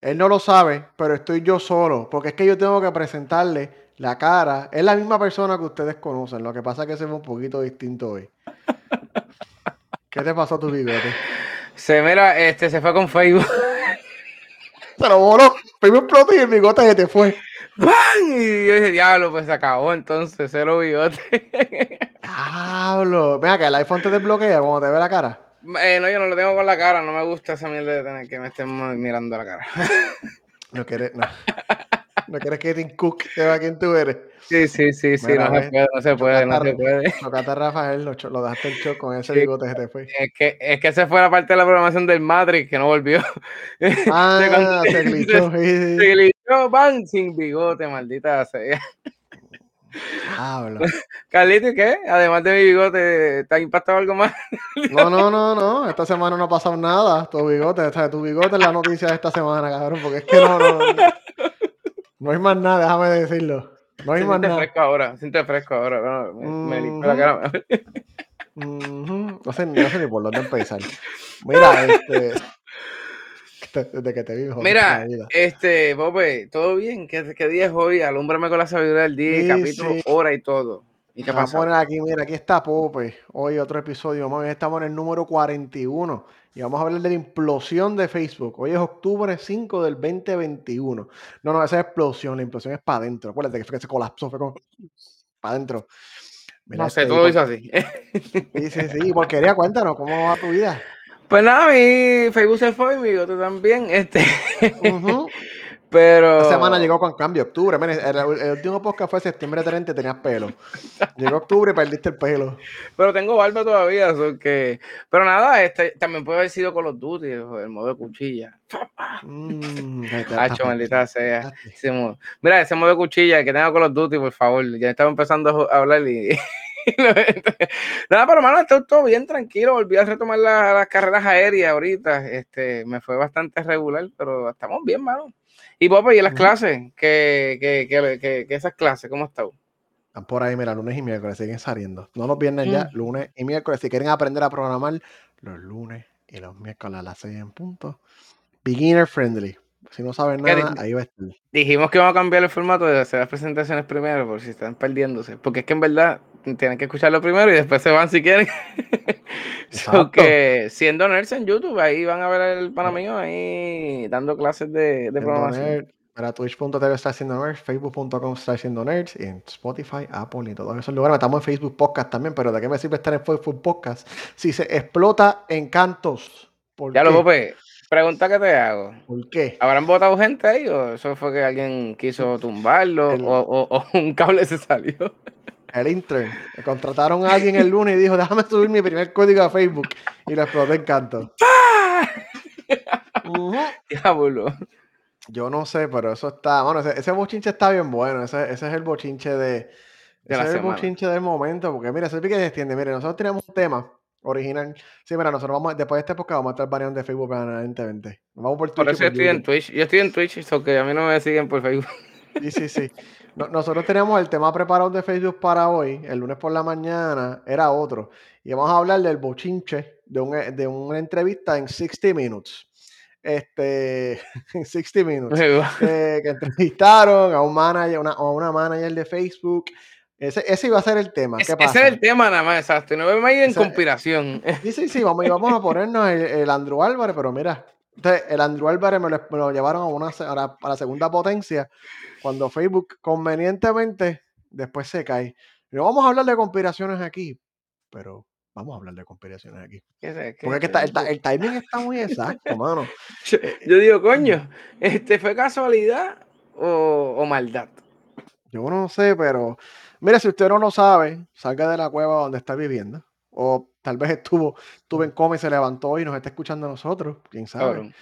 Él no lo sabe, pero estoy yo solo, porque es que yo tengo que presentarle la cara. Es la misma persona que ustedes conocen, lo que pasa es que se ve un poquito distinto hoy. ¿Qué te pasó a tu bigote? Se mira, este, se fue con Facebook. Se lo voló, primero explotó y el bigote se te fue. ¡Bam! Y yo dije, diablo, pues se acabó entonces, cero bigote. Diablo. Venga, que el iPhone te desbloquea cuando te ve la cara. Eh, no, yo no lo tengo con la cara, no me gusta esa mierda de tener que me estén mirando la cara. No quieres, no. No quieres que Tim Cook sepa quién tú eres. Sí, sí, sí, sí, Mira, no se puede, no se puede, no se puede. Chocaste a Rafael, lo, lo dejaste el shock con ese Sí. bigote que te fue. Es que, es que esa fue la parte de la programación del Matrix que no volvió. Ah, se glitchó. sí, sí, Se glitchó, van sin bigote, maldita sea. Carlito, ¿y qué? Además de mi bigote, ¿te ha impactado algo más? No, no, no, no. Esta semana no ha pasado nada. Tu bigote, o sea, tu bigote es la noticia de esta semana, cabrón. Porque es que no, no. No, no hay más nada, déjame decirlo. No hay más nada. fresco ahora, siente fresco ahora. bueno, me, me limpio la cara. No sé, no sé ni por dónde empezar. Mira, este. Desde que te vi, joder, Mira, este, Pope, ¿todo bien? ¿Qué, qué día es hoy? Alúmbrame con la sabiduría del día, Sí, capítulo, sí. hora y todo. ¿Y qué Vamos a pasa? poner aquí, mira, aquí está Pope. Hoy otro episodio. Hoy estamos en el número 41 y vamos a hablar de la implosión de Facebook. Hoy es octubre 5 del 2021. No, no, esa es explosión. La implosión es para adentro. Acuérdate que fue que se colapsó, fue como para adentro. Mira, No sé, este, todo hizo así. Sí, sí, sí. Porquería, cuéntanos, ¿cómo va tu vida? Pues nada, mi Facebook se fue, mi bigote también, este. Pero. Esta semana llegó con cambio, octubre. Mira, el, el último podcast fue septiembre 30 y tenías pelo. Llegó octubre y perdiste el pelo. Pero tengo barba todavía, so que... Pero nada, este también puede haber sido Call of Duty, el modo de cuchilla. Mm, Hacho, maldita sea. pensaste. Ese modo. Mira, ese modo de cuchilla que tenga Call of Duty, por favor. Ya estaba empezando a hablar y. Nada, pero hermano, estoy todo bien tranquilo. Volví a retomar la- las carreras aéreas ahorita. Este, me fue bastante regular, pero estamos bien, mano. Y Popo, ¿y las clases? ¿Qué, qué, qué, qué- qué esas clases? ¿Cómo están? Están por ahí, mira, lunes y miércoles siguen saliendo. No los viernes ya, Mm. lunes y miércoles. Si quieren aprender a programar, los lunes y los miércoles a las 6 en punto. Beginner friendly. Si no saben ¿Qué nada, ahí va a estar. Dijimos que vamos a cambiar el formato de hacer las presentaciones primero, por si están perdiéndose. Porque es que en verdad tienen que escucharlo primero y después se van si quieren. so que siendo nerds en YouTube, ahí van a ver el pana mío ahí dando clases de, de Siendo programación. nerd, para twitch.tv está haciendo nerds, facebook.com está haciendo nerds, y en Spotify, Apple y todos esos lugares. Estamos en Facebook Podcast también, pero ¿de qué me sirve estar en Facebook Podcast si se explota en cantos? ¿Por Ya qué? lo Pope, pregunta que te hago. ¿Por qué? ¿Habrán votado gente ahí o eso fue que alguien quiso tumbarlo El- o, o- o un cable se salió? El intern. Me contrataron a alguien el lunes y dijo, déjame subir mi primer código a Facebook. Y lo exploté en canto. Diablo. Yo no sé, pero eso está. Bueno, ese, ese bochinche está bien bueno. Ese, ese es el bochinche de. De ese la es el bochinche del momento. Porque mira, ese pique se extiende. Mire, nosotros tenemos un tema original. Sí, mira, nosotros vamos, después de este podcast vamos a estar variando de Facebook permanentemente. Nos vamos por Twitch. Por eso yo estoy en. Twitch. Yo estoy en Twitch, so que a mí no me siguen por Facebook. Sí, sí, sí. No- nosotros teníamos el tema preparado de Facebook para hoy, el lunes por la mañana, era otro. Y vamos a hablar del bochinche de, un- de una entrevista en 60 Minutes. Este, en 60 Minutes. que, que entrevistaron a un manager, una, a una manager de Facebook. Ese, ese iba a ser el tema. Es- ¿Qué ese pasa? es el tema nada más, exacto. No me ir en Ese- conspiración. Sí, sí, sí, vamos, y vamos a ponernos el, el Andrew Álvarez, pero mira, entonces, el Andrew Álvarez me lo, me lo llevaron a, una, a, la, a la segunda potencia cuando Facebook convenientemente después se cae. No vamos a hablar de conspiraciones aquí, pero vamos a hablar de conspiraciones aquí. ¿Qué sé? ¿Qué- Porque es que qué- está- el, timing está muy exacto, mano. Yo, yo digo, coño, este fue casualidad o, o maldad. Yo no sé, pero mira, si usted no lo sabe, salga de la cueva donde está viviendo. O tal vez estuvo, estuvo en coma y se levantó y nos está escuchando a nosotros, quién sabe.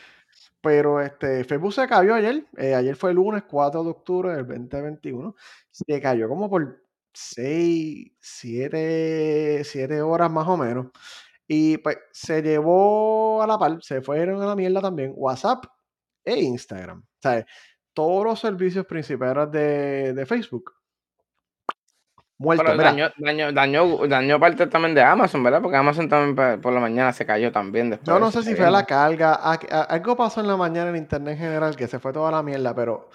Pero este, Facebook se cayó ayer. eh, ayer fue el lunes 4 de octubre del 2021. Se cayó como por 6, 7, 7 horas más o menos. Y pues se llevó a la par, se fueron a la mierda también WhatsApp e Instagram. O sea, todos los servicios principales de, de Facebook muerto. Pero dañó, dañó, dañó, dañó parte también de Amazon, ¿verdad? Porque Amazon también por la mañana se cayó también después. yo no sé si fue la carga, algo pasó en la mañana en internet en general que se fue toda la mierda, pero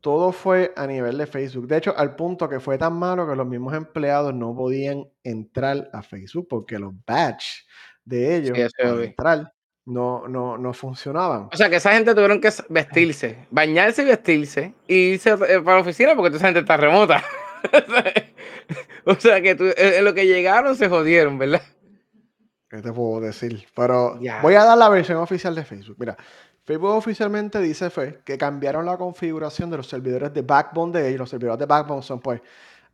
todo fue a nivel de Facebook. De hecho, al punto que fue tan malo que los mismos empleados no podían entrar a Facebook porque los badge de ellos Sí, para entrar no, no, no funcionaban. O sea, que esa gente tuvieron que vestirse, bañarse y vestirse y irse eh, para la oficina porque toda esa gente está remota. o sea, que tú, eh, en lo que llegaron se jodieron, ¿verdad? ¿Qué te puedo decir? Pero voy a dar la versión oficial de Facebook. Mira, Facebook oficialmente dice fue que cambiaron la configuración de los servidores de backbone de ellos. Los servidores de backbone son pues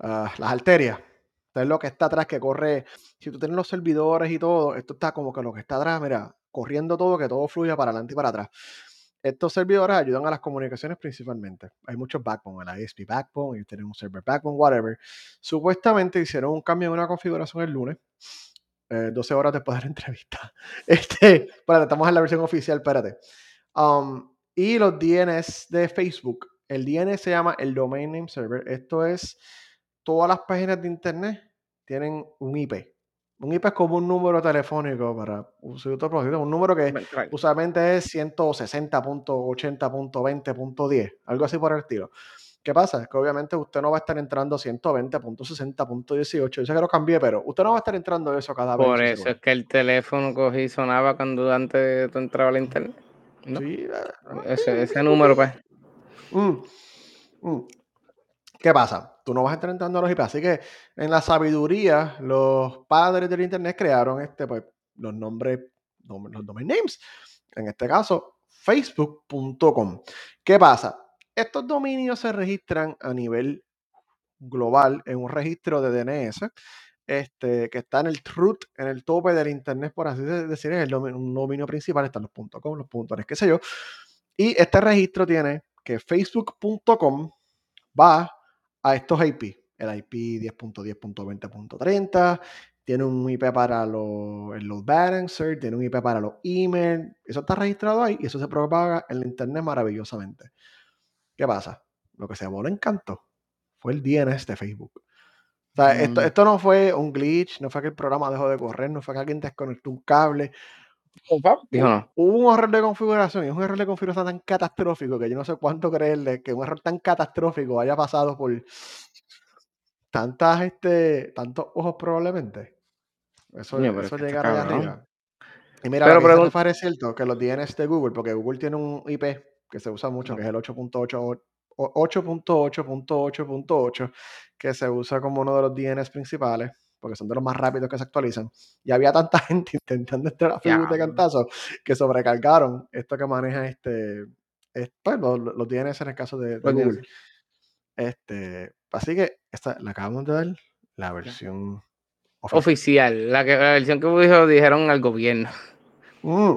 ah, las arterias. Esto es lo que está atrás que corre. Si tú tienes los servidores y todo, esto está como que lo que está atrás, mira, corriendo todo, que todo fluya para adelante y para atrás. Estos servidores ayudan a las comunicaciones principalmente. Hay muchos backbone, el ISP backbone, y tienen un server backbone, whatever. Supuestamente hicieron un cambio en una configuración el lunes. eh, 12 horas después de la entrevista. Este, espérate, estamos en la versión oficial, espérate. Um, y los DNS de Facebook. El DNS se llama el Domain Name Server. Esto es todas las páginas de internet tienen un IP. Un IP es como un número telefónico para un número que Right. usualmente es 160.80.20.10, algo así por el estilo. ¿Qué pasa? Que obviamente usted no va a estar entrando 120.60.18. Yo sé que lo cambié, pero usted no va a estar entrando eso cada vez. Por eso es que el teléfono cogí y sonaba cuando antes tú entrabas al internet. ¿no? Sí, eh, Ese, ese número, pues. Mm, mm. ¿Qué pasa? Tú no vas a estar entrando a los IP. Así que en la sabiduría, los padres del Internet crearon este, pues, los nombres, nom- los domain names. En este caso, facebook.com. ¿Qué pasa? Estos dominios se registran a nivel global en un registro de DNS este, que está en el root, en el tope del Internet, por así de- decir, es el dominio, un dominio principal, están los .com, los .net, qué sé yo. Y este registro tiene que facebook.com va a estos IP. El IP 10.10.20.30, tiene un IP para los, el load balancer, tiene un IP para los emails. Eso está registrado ahí y eso se propaga en la internet maravillosamente. ¿Qué pasa? Lo que se voló encanto fue el DNS de Facebook. O sea, esto, Mm. esto no fue un glitch, no fue que el programa dejó de correr, no fue que alguien desconectó un cable. Dijo no. Hubo un error de configuración y es un error de configuración tan catastrófico que yo no sé cuánto creerle que un error tan catastrófico haya pasado por tantas, este, tantos ojos probablemente. Eso, pero eso llegar allá arriba. Y mira, Pero pregun- Rafael es cierto, que los DNS de Google, porque Google tiene un IP que se usa mucho, que es el 8.8 o- 8.8.8.8, que se usa como uno de los DNS principales, porque son de los más rápidos que se actualizan. Y había tanta gente intentando entrar a Facebook de cantazo que sobrecargaron esto que maneja este, es- pues, los, los DNS en el caso de, de Los Google. DNS. Este, así que esta, le acabamos de dar la versión oficial. Oficial. La, que, la versión que dijo, dijeron al gobierno. Mm.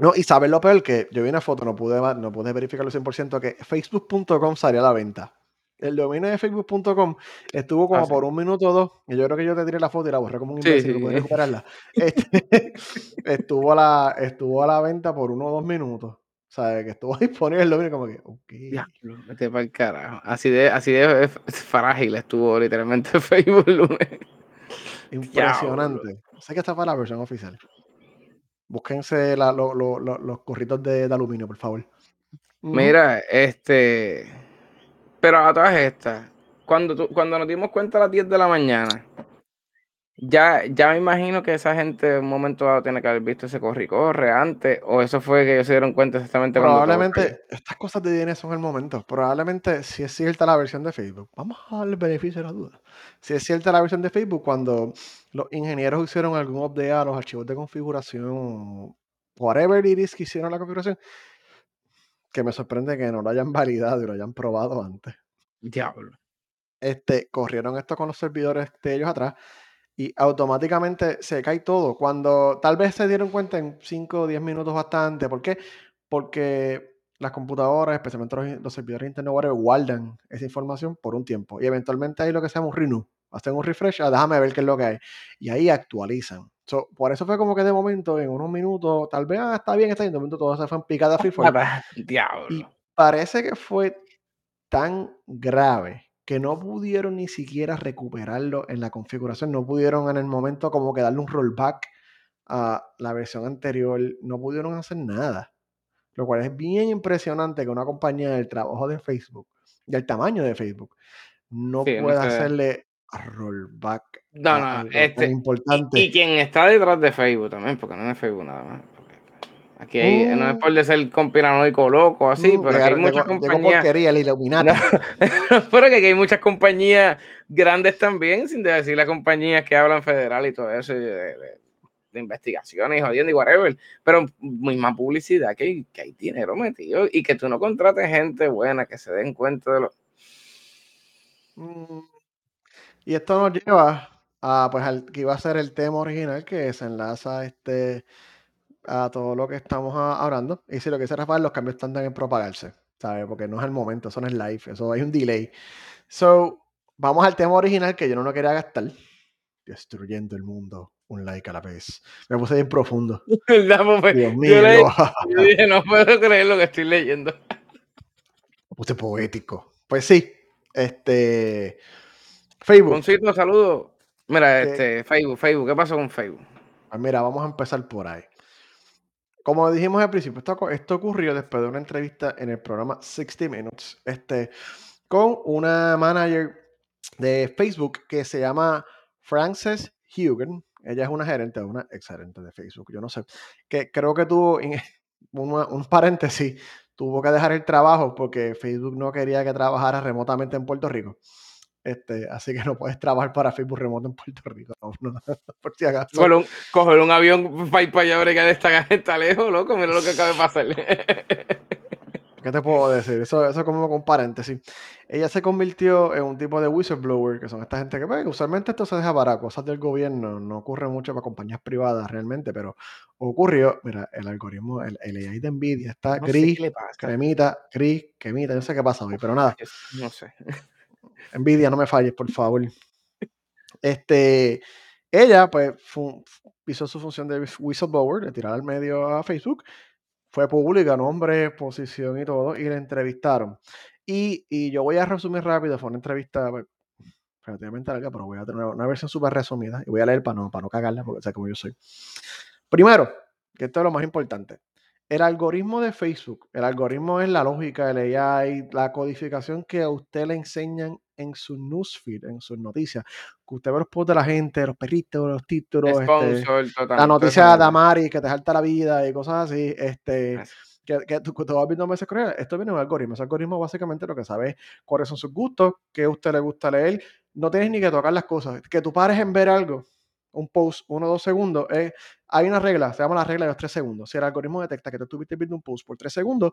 No, y sabes lo peor que yo vi una foto, no pude, no pude verificarlo 100%, que facebook.com salió a la venta. El dominio de facebook.com estuvo como Ah, sí. por un minuto o dos, y yo creo que yo te tiré la foto y la borré como un Sí, imbécil, sí. pude recuperarla. Este, estuvo, a la, estuvo a la venta por uno o dos minutos. O sea, que estuvo disponible el dominio como que, ok. Diablo, vete pa'l carajo. Así de, así de f- frágil estuvo literalmente Facebook el lunes. Impresionante. Sé que esta fue la versión oficial. Búsquense la- lo- lo- lo- los corritos de, de aluminio, por favor. Mira, este. Pero a todas estas, cuando, tú- cuando nos dimos cuenta a las 10 de la mañana, ya, ya me imagino que esa gente en un momento dado tiene que haber visto ese corre y corre antes, o eso fue que ellos se dieron cuenta exactamente cuando. Probablemente, estas cosas de DNS son el momento. Probablemente, si es cierta la versión de Facebook, vamos a darle beneficio de la duda. Si es cierta la versión de Facebook, cuando los ingenieros hicieron algún update a los archivos de configuración, whatever it is que hicieron la configuración, que me sorprende que no lo hayan validado y lo hayan probado antes. Diablo. Este, corrieron esto con los servidores de ellos atrás y automáticamente se cae todo. Cuando tal vez se dieron cuenta en 5 o 10 minutos bastante. ¿Por qué? Porque las computadoras, especialmente los, los servidores internos, guardan esa información por un tiempo. Y eventualmente hay lo que se llama un renew. Hacen un refresh, ah, déjame ver qué es lo que hay. Y ahí actualizan. So, por eso fue como que de momento, en unos minutos, tal vez, ah, está bien, está bien, de momento todo se fue en picada free fall. Diablo. Y parece que fue tan grave que no pudieron ni siquiera recuperarlo en la configuración, no pudieron en el momento como que darle un rollback a la versión anterior, no pudieron hacer nada. Lo cual es bien impresionante que una compañía del trabajo de Facebook, del tamaño de Facebook, no pueda hacerle rollback no, no, este, importante. Y, quien está detrás de Facebook también, porque no es Facebook nada más. Aquí no es mm. por de ser conspiranoico loco, así, pero hay muchas compañías. pero que aquí hay muchas compañías grandes también, sin decir las compañías que hablan federal y todo eso, de, investigaciones y jodiendo y whatever. Pero misma publicidad que hay, que hay dinero metido y que tú no contrates gente buena que se den cuenta de lo. Mm. Y esto nos lleva a, pues, al que iba a ser el tema original que se enlaza este a todo lo que estamos hablando. Y si lo que dice Rafael, los cambios tardan en propagarse, ¿sabes? Porque no es el momento, eso no es live, eso hay un delay. So, vamos al tema original que yo no lo quería gastar. Destruyendo el mundo, un like a la vez. Me puse bien profundo. Pues, Dios mío. Yo, dije, no puedo creer lo que estoy leyendo. Me puse poético. Pues sí, este. Facebook. Un sitio, saludo. Mira, este, Facebook, Facebook, ¿qué pasó con Facebook? Pues mira, vamos a empezar por ahí. Como dijimos al principio, esto, ocurrió después de una entrevista en el programa 60 Minutes este, con una manager de Facebook que se llama Frances Hugen. Ella es una gerente, una ex gerente de Facebook, yo no sé. Que creo que tuvo un paréntesis, tuvo que dejar el trabajo porque Facebook no quería que trabajara remotamente en Puerto Rico. Este, así que no puedes trabajar para Facebook remoto en Puerto Rico. por si acaso. Coger un, avión para ir para allá que esta está lejos, loco. Mira lo que acaba de pasar. ¿Qué te puedo decir? Eso, eso como con paréntesis. Ella se convirtió en un tipo de whistleblower, que son esta gente que, pues, usualmente esto se deja para cosas del gobierno, no ocurre mucho para compañías privadas realmente, pero ocurrió, mira, el algoritmo, el, AI de Nvidia está gris, cremita, gris, cremita, no sé qué pasa hoy, pero nada. No sé. Envidia, no me falles, por favor. Este, ella, pues, hizo su función de whistleblower, de tirar al medio a Facebook. Fue pública, nombre, posición y todo, y le entrevistaron. Y, yo voy a resumir rápido, fue una entrevista pues, relativamente larga, pero voy a tener una versión súper resumida y voy a leer para no, para no cagarla, porque sé cómo yo soy. Primero, que esto es lo más importante el algoritmo de Facebook, el algoritmo es la lógica, el AI, la codificación que a usted le enseñan en su newsfeed, en sus noticias. Que usted ve los posts de la gente, los perritos, los títulos, este, la noticia de Amari que te salta la vida y cosas así. Este, que, que tú, tú, vas viendo meses Esto viene de un algoritmo. Ese algoritmo básicamente lo que sabe es cuáles son sus gustos, qué a usted le gusta leer. No tienes ni que tocar las cosas. Que tú pares en ver algo un post uno o dos segundos, eh, hay una regla, se llama la regla de los tres segundos. Si el algoritmo detecta que tú estuviste viendo un post por tres segundos,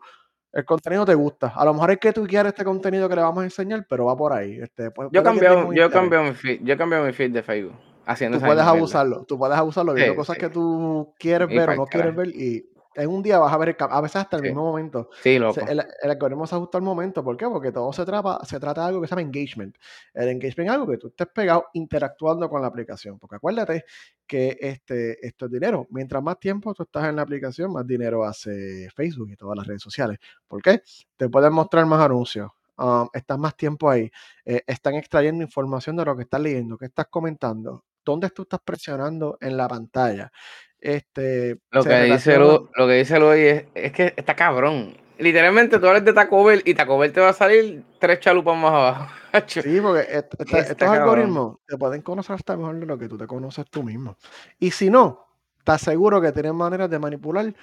el contenido te gusta. A lo mejor es que tú quieres este contenido que le vamos a enseñar, pero va por ahí. Este, yo cambié yo cambié mi feed, yo cambié mi feed de Facebook. Haciendo tú puedes abusarlo, tú puedes abusarlo viendo cosas que tú quieres ver o no quieres ver y en un día vas a ver el a veces hasta el mismo momento. Sí, loco. El, algoritmo se ajusta al momento. ¿Por qué? Porque todo se trata, se trata de algo que se llama engagement. El engagement es algo que tú estés pegado interactuando con la aplicación. Porque acuérdate que este, esto es dinero. Mientras más tiempo tú estás en la aplicación, más dinero hace Facebook y todas las redes sociales. ¿Por qué? Te pueden mostrar más anuncios. Um, estás más tiempo ahí. Eh, están extrayendo información de lo que estás leyendo, que estás comentando, dónde tú estás presionando en la pantalla. Este, lo, que dice lo, que dice es, es que está cabrón. Literalmente tú hablas de Taco Bell y Taco Bell te va a salir tres chalupas más abajo. sí, porque estos algoritmos te pueden conocer hasta mejor de lo que tú te conoces tú mismo. Y si no, te aseguro que tienen maneras de manipular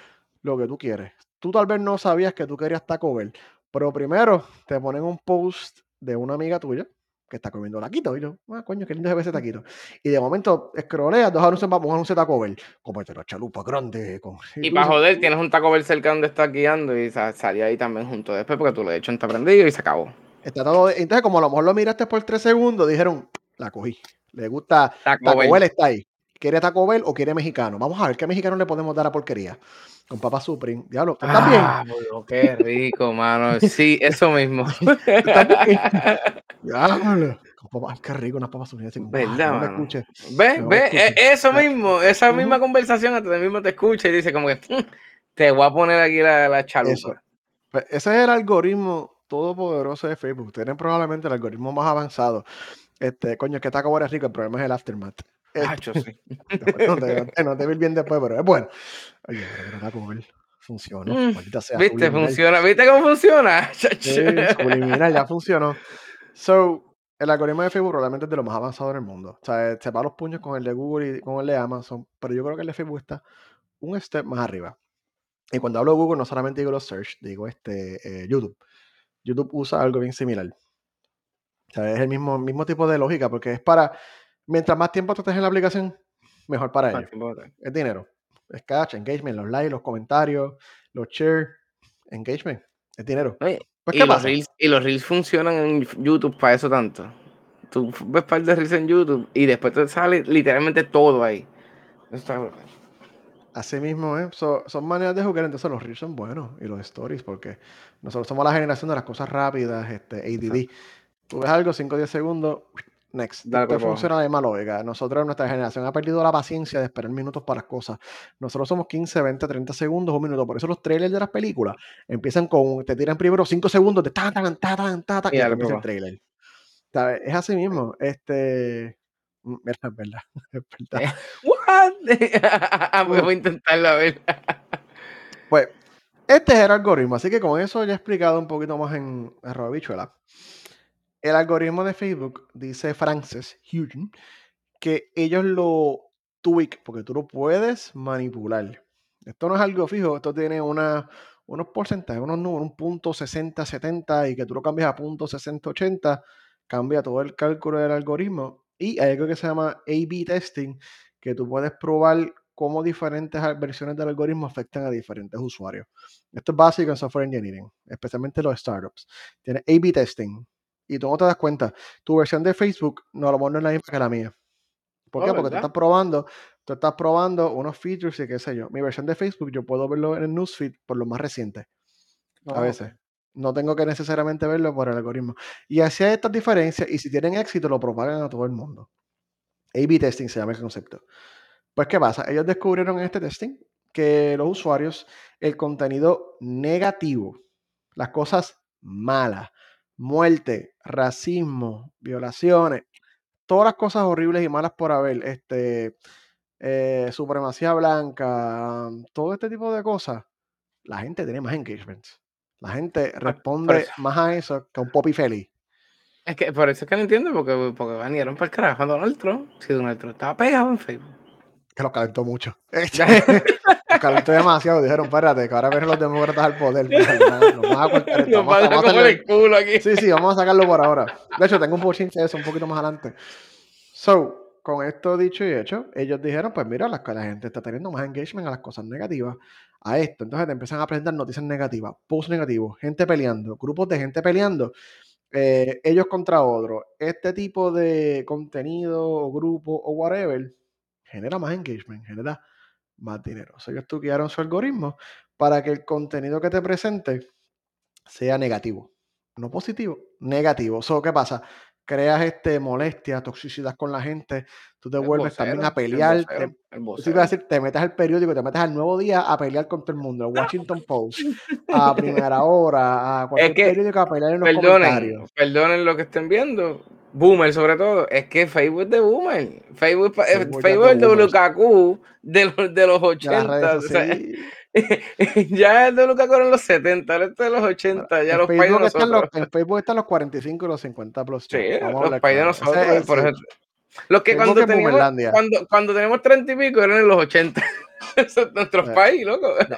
lo que tú quieres. Tú tal vez no sabías que tú querías Taco Bell, pero primero te ponen un post de una amiga tuya que está comiendo taquito. Y yo, ah, coño, qué lindo es ese taquito. Y de momento, escroleas dos anuncios, a anunciar Taco Bell. Cómete la chalupa grande. Con... Y, para joder, tienes un Taco Bell cerca donde estás guiando y salía ahí también junto después porque tú lo he hecho en prendido y se acabó. Está todo... Entonces, como a lo mejor lo miraste por tres segundos, dijeron, la cogí. Le gusta Taco, Bell. está ahí. ¿Quiere Taco Bell o quiere mexicano? Vamos a ver qué mexicano le podemos dar a porquería. Con Papa Supreme. Diablo, ¿estás ah, bien? qué rico, mano. Sí, eso mismo. Diablo. Ay, qué rico unas papas suprimes. ¿Verdad, no me Ve, ve, e, eso mismo, esa misma conversación hasta mismo te escucha y dice como que mm, te voy a poner aquí la, la chalupa. Pues, ese es el algoritmo todopoderoso de Facebook. Tienen probablemente el algoritmo más avanzado. Este, coño, es que Taco Bell es rico, el problema es el aftermath. Hacho, Este, sí. no, te, no te- no ir bien después, pero es bueno. Oye, pero mira, Taco Bell funcionó. Mm, Maldita sea. ¿Viste? subliminal. Funciona. ¿Viste cómo funciona? Sí, subliminal, ya funcionó. So, el algoritmo de Facebook probablemente es de lo más avanzado en el mundo. O sea, se va los puños con el de Google y con el de Amazon, pero yo creo que el de Facebook está un step más arriba. Y cuando hablo de Google, no solamente digo los search, digo este eh, YouTube. YouTube usa algo bien similar. O sea, es el mismo, mismo tipo de lógica, porque es para, mientras más tiempo tú estés en la aplicación, mejor para ellos. Es dinero. Es cash, engagement, los likes, los comentarios, los shares, engagement, es dinero. Oye, Pues, y, ¿qué los pasa? reels, y los reels funcionan en YouTube para eso tanto. Tú ves par de reels en YouTube y después te sale literalmente todo ahí. Eso está brutal. Así mismo, ¿eh? So- son maneras de jugar, entonces los reels son buenos y los stories, porque nosotros somos la generación de las cosas rápidas, este, ADD. Tú ves algo, 5 o 10 segundos, next. Dale Esto funciona de mala lógica. Nosotros, nuestra generación, ha perdido la paciencia de esperar minutos para las cosas. Nosotros somos 15, 20, 30 segundos, un minuto. Por eso los trailers de las películas empiezan con, te tiran primero 5 segundos de ta, tan, ta, tan, ta, ta, Y y empieza el trailer. ¿Sabes? Es así mismo. Este. mm, Es verdad, es verdad. What? Voy a intentarlo a ver. Pues, este es el algoritmo, así que con eso ya he explicado un poquito más en arroba bichuela. El algoritmo de Facebook, dice Frances Houghton, que ellos lo tweak, porque tú lo puedes manipular. Esto no es algo fijo, esto tiene unos porcentajes, unos números, un punto 60, 70, y que tú lo cambias a punto 60, 80, cambia todo el cálculo del algoritmo. Y hay algo que se llama A-B testing, que tú puedes probar cómo diferentes versiones del algoritmo afectan a diferentes usuarios. Esto es básico en software engineering, especialmente los startups. Tiene A-B testing y tú no te das cuenta. Tu versión de Facebook no a lo mejor no es la misma que la mía. ¿Por Oh, qué? Porque tú estás probando, tú estás probando unos features y qué sé yo. Mi versión de Facebook yo puedo verlo en el newsfeed por lo más reciente a Oh, veces. No tengo que necesariamente verlo por el algoritmo. Y así hay estas diferencias y si tienen éxito lo propagan a todo el mundo. A-B testing se llama el concepto. Pues, ¿qué pasa? Ellos descubrieron en este testing que los usuarios, el contenido negativo, las cosas malas, muerte, racismo, violaciones, todas las cosas horribles y malas por haber, este, eh, supremacía blanca, um, todo este tipo de cosas, la gente tiene más engagement. La gente responde más a eso que a un popi feliz. Es que por eso es que no entiendo, porque, porque banearon para el carajo a Donald Trump. Si Donald Trump estaba pegado en Facebook. Que los calentó mucho. calentó demasiado. Dijeron, espérate, que ahora vienen los demócratas al poder. Nos a- cortar esto. Vamos a- van a vamos a comer hacerle- el culo aquí. Sí, sí, vamos a sacarlo por ahora. De hecho, tengo un bochinche de eso un poquito más adelante. So, con esto dicho y hecho, ellos dijeron, pues mira, la, la gente está teniendo más engagement a las cosas negativas, a esto. Entonces te empiezan a presentar noticias negativas, posts negativos, gente peleando, grupos de gente peleando, eh, ellos contra otros. Este tipo de contenido o grupo o whatever genera más engagement, genera más dinero. O sea, ellos estudiaron su algoritmo para que el contenido que te presente sea negativo. No positivo, negativo. So, ¿Qué pasa? Creas este, molestia, toxicidad con la gente, tú te El vuelves también a pelear. El vocero, te- el vocero. te iba a decir, te metes al periódico, te metes al nuevo día a pelear con todo el mundo, al Washington Post, a primera hora, a cualquier que, periódico a pelear en los Perdonen, comentarios. perdonen lo que estén viendo. Boomer, sobre todo. Es que Facebook es de Boomer. Facebook, eh, Facebook ya Facebook es de el. WKQ de los, de los Ya las 80. redes o sea, ya el WKQ era en los 70, ahora este es de los 80. Ya En los países de Facebook, están los, nosotros. en Facebook están los 45 y los 50 plus. Sí, ya. Vamos los países de. Ese nosotros. es- por eso- los que cuando es teníamos, cuando, cuando teníamos 30 y pico eran en los 80. Eso es nuestro Eh, país, loco. No,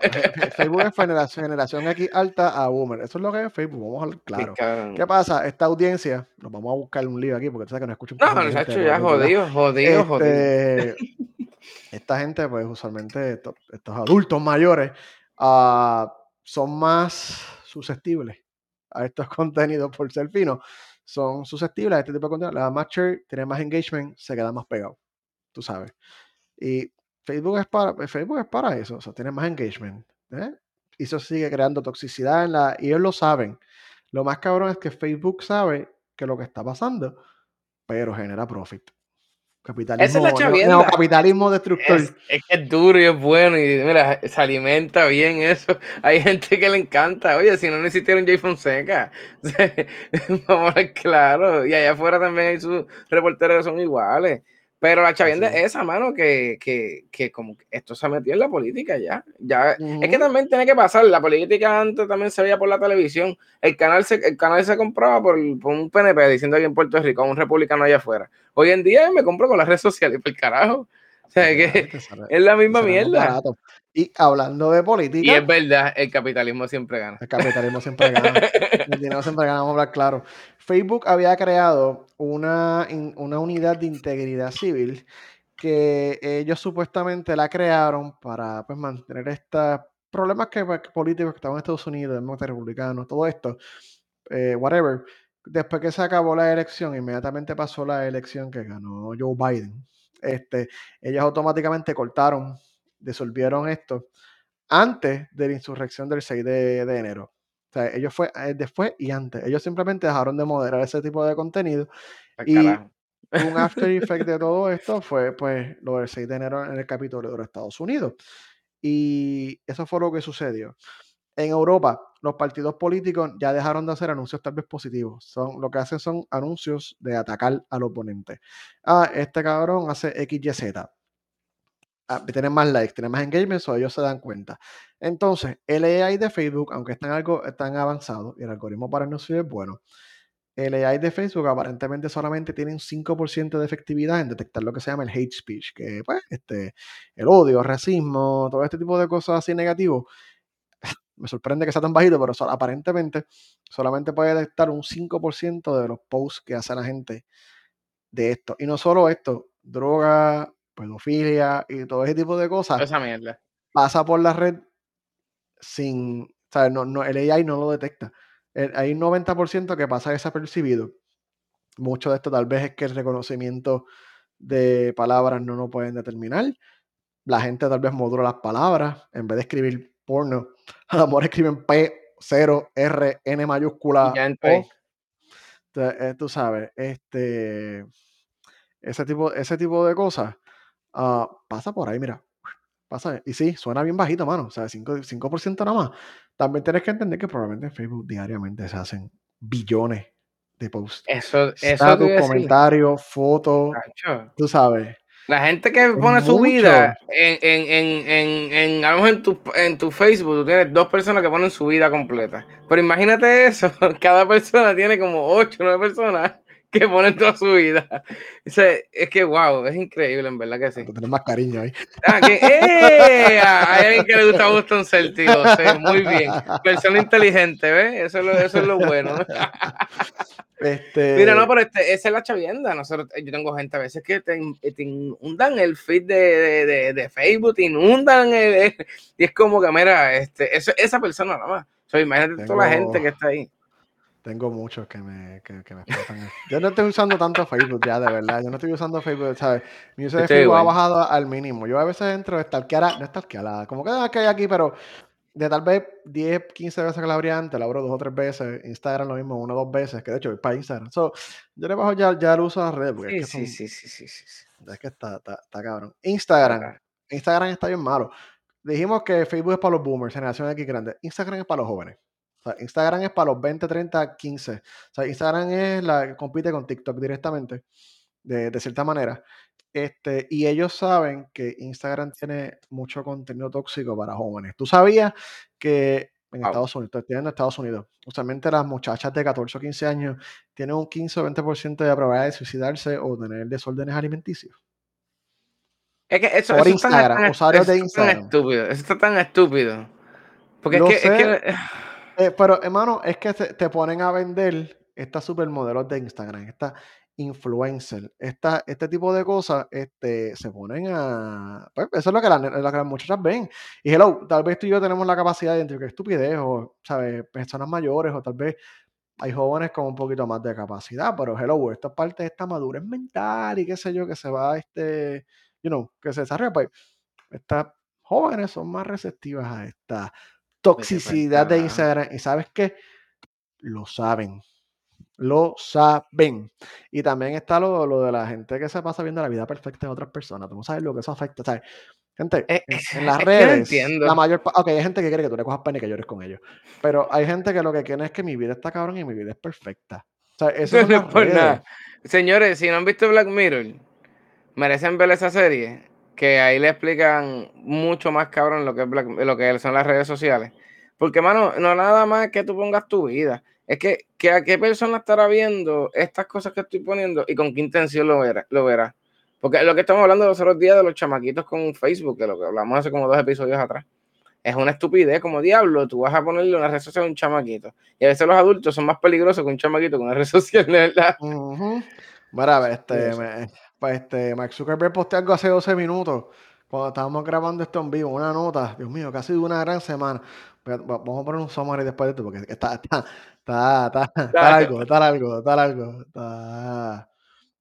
Facebook es generación, generación X alta a boomer. Eso es lo que es Facebook. Vamos a hablar claro. Qué cabrón. ¿Qué pasa? Esta audiencia, nos vamos a buscar un lío aquí porque tú sabes que nos escucha un No, de gente ya jodido, jodido, jodido. Este, esta gente, pues usualmente estos, estos adultos mayores ah, son más susceptibles a estos contenidos por ser finos. Son susceptibles a este tipo de contenido. Le da más share, tiene más engagement, se queda más pegado. Tú sabes. Y Facebook es para, Facebook es para eso. O sea, tiene más engagement. ¿eh? Y eso sigue creando toxicidad en la. Y ellos lo saben. Lo más cabrón es que Facebook sabe que lo que está pasando, pero genera profit. Capitalismo, Esa es la destructor. Es, es, que es duro y es bueno y mira, se alimenta bien eso. Hay gente que le encanta. Oye, si no necesitaron Jay Fonseca, vamos a ver claro. Y allá afuera también hay sus reporteros que son iguales. Pero la chavienda es esa, mano, que, que, que, como esto se ha metido en la política ya. ya uh -huh. Es que también tiene que pasar. La política antes también se veía por la televisión. El canal se, el canal se compraba por, por un PNP diciendo que en Puerto Rico, un republicano allá afuera. Hoy en día me compro con las redes sociales, por el carajo. O sea, que es la misma mierda. Y hablando de política. Y es verdad, el capitalismo siempre gana. El capitalismo siempre gana. el dinero siempre gana, vamos a hablar claro. Facebook había creado una, una unidad de integridad civil que ellos supuestamente la crearon para pues, mantener estos problemas que, pues, políticos que estaban en Estados Unidos, demócratas republicanos, todo esto, eh, whatever. Después que se acabó la elección, inmediatamente pasó la elección que ganó Joe Biden. Este, ellos automáticamente cortaron disolvieron esto antes de la insurrección del 6 de, de enero. O sea, ellos fue eh, después y antes. Ellos simplemente dejaron de moderar ese tipo de contenido. Al y carajo. un after effect de todo esto fue pues lo del 6 de enero en el Capitolio de los Estados Unidos. Y eso fue lo que sucedió. En Europa, los partidos políticos ya dejaron de hacer anuncios tal vez positivos. Son, lo que hacen son anuncios de atacar al oponente. Ah, este cabrón hace XYZ tienen más likes, tienen más engagement, o ellos se dan cuenta. Entonces, el AI de Facebook, aunque están algo tan avanzado y el algoritmo para nosotros es bueno, el AI de Facebook aparentemente solamente tiene un 5% de efectividad en detectar lo que se llama el hate speech, que pues, este, el odio, el racismo, todo este tipo de cosas así negativos. Me sorprende que sea tan bajito, pero so, aparentemente solamente puede detectar un 5% de los posts que hace la gente de esto. Y no solo esto, droga, pedofilia y todo ese tipo de cosas. Esa mierda. Pasa por la red sin. ¿sabes? No, no, el AI no lo detecta. El, hay un 90% que pasa desapercibido. Mucho de esto tal vez es que el reconocimiento de palabras no lo pueden determinar. La gente tal vez modula las palabras. En vez de escribir porno, a escriben P, 0, R, N mayúscula. Ya entré. Eh, tú sabes, este. Ese tipo, ese tipo de cosas Uh, pasa por ahí, mira. Pasa. Y sí, suena bien bajito, mano. O sea, 5%, 5 nada más. También tienes que entender que probablemente en Facebook diariamente se hacen billones de posts. Eso, eso Status, comentarios, fotos. Tú sabes. La gente que pone su vida en, en, en, en, en, a lo mejor en tu, en tu Facebook, tú tienes dos personas que ponen su vida completa. Pero imagínate eso, cada persona tiene como ocho o nueve personas que ponen toda su vida. O sea, es que wow, es increíble, en verdad que sí. Tú tienes más cariño ahí. Ah, que, ¡eh! Hay alguien que le gusta Boston Celtics, sí, muy bien. Persona inteligente, ¿ves? Eso es lo, eso es lo bueno. Este, Mira, no, pero este, esa es la chavienda. Nosotros, yo tengo gente a veces que te, te inundan el feed de, de, de, de Facebook, te inundan el, y es como que, mira, este, eso, esa persona nada más. O sea, imagínate Tengo- toda la gente que está ahí. Tengo muchos que me, que, que me explotan. Yo no estoy usando tanto Facebook ya, de verdad. Yo no estoy usando Facebook, ¿sabes? Mi uso de Estoy Facebook ha bajado al mínimo. Yo a veces entro a stalkear, a- no stalkear, a- como que, ah, que hay aquí, pero de tal vez 10, 15 veces que la abría antes, la abro dos o tres veces. Instagram lo mismo, una o dos veces, que de hecho voy para Instagram. So, yo le bajo ya, ya el uso de las redes, porque Sí, es que, son- sí, sí, sí, sí, sí, sí. es que está, está, está cabrón. Instagram, Acá. Instagram está bien malo. Dijimos que Facebook es para los boomers, generación X grande. Instagram es para los jóvenes. O sea, Instagram es para los 20, 30, 15. O sea, Instagram es la que compite con TikTok directamente, de, de cierta manera. Este, y ellos saben que Instagram tiene mucho contenido tóxico para jóvenes. ¿Tú sabías que en Wow. Estados Unidos, estoy en Estados Unidos, usualmente las muchachas de 14 o 15 años tienen un 15 o 20% de probabilidad de suicidarse o tener desórdenes alimenticios? Es que eso, Por eso Instagram, tan, usuarios eso de está tan Instagram. estúpido. Eso está tan estúpido. Porque es que, es sé. que Eh, pero, hermano, es que te, te ponen a vender estas supermodelos de Instagram, estas influencers, esta, este tipo de cosas, este, se ponen a... Pues eso es lo que, la- lo que las muchachas ven. Y hello, tal vez tú y yo tenemos la capacidad de identificar estupidez o, ¿sabes? Personas mayores o tal vez hay jóvenes con un poquito más de capacidad, pero hello, esto es parte de esta madurez mental y qué sé yo, que se va, este, you know, que se desarrolla, pues estas jóvenes son más receptivas a esta toxicidad de. Instagram. Y sabes qué? Lo saben. Lo saben. Y también está lo, lo de la gente que se pasa viendo la vida perfecta de otras personas. Tú no sabes lo que eso afecta. ¿sabes? Gente, Eh, en, las no redes, la mayor Ok, hay gente que quiere que tú le cojas pena y que llores con ellos. Pero hay gente que lo que quiere es que mi vida está cabrón y mi vida es perfecta. O sea, eso No es las por nada. Señores, si no han visto Black Mirror, merecen ver esa serie, que ahí le explican mucho más cabrón lo que, es Black- lo que son las redes sociales. Porque, mano, no nada más que tú pongas tu vida. Es que, que a qué persona estará viendo estas cosas que estoy poniendo y con qué intención lo verá. Lo verá. Porque lo que estamos hablando los otros días de los chamaquitos con Facebook, que lo que hablamos hace como dos episodios atrás, es una estupidez como diablo. Tú vas a ponerle una red social a un chamaquito. Y a veces los adultos son más peligrosos que un chamaquito con una red social, verdad. Ujú. Mira, a ver, este, me- pues, este, Mark Zuckerberg posteó algo hace 12 minutos, cuando estábamos grabando esto en vivo, una nota, Dios mío, que ha sido una gran semana. Pero Vamos a poner un summary después de esto, porque está, está, está, está, está largo, está largo, está largo, está...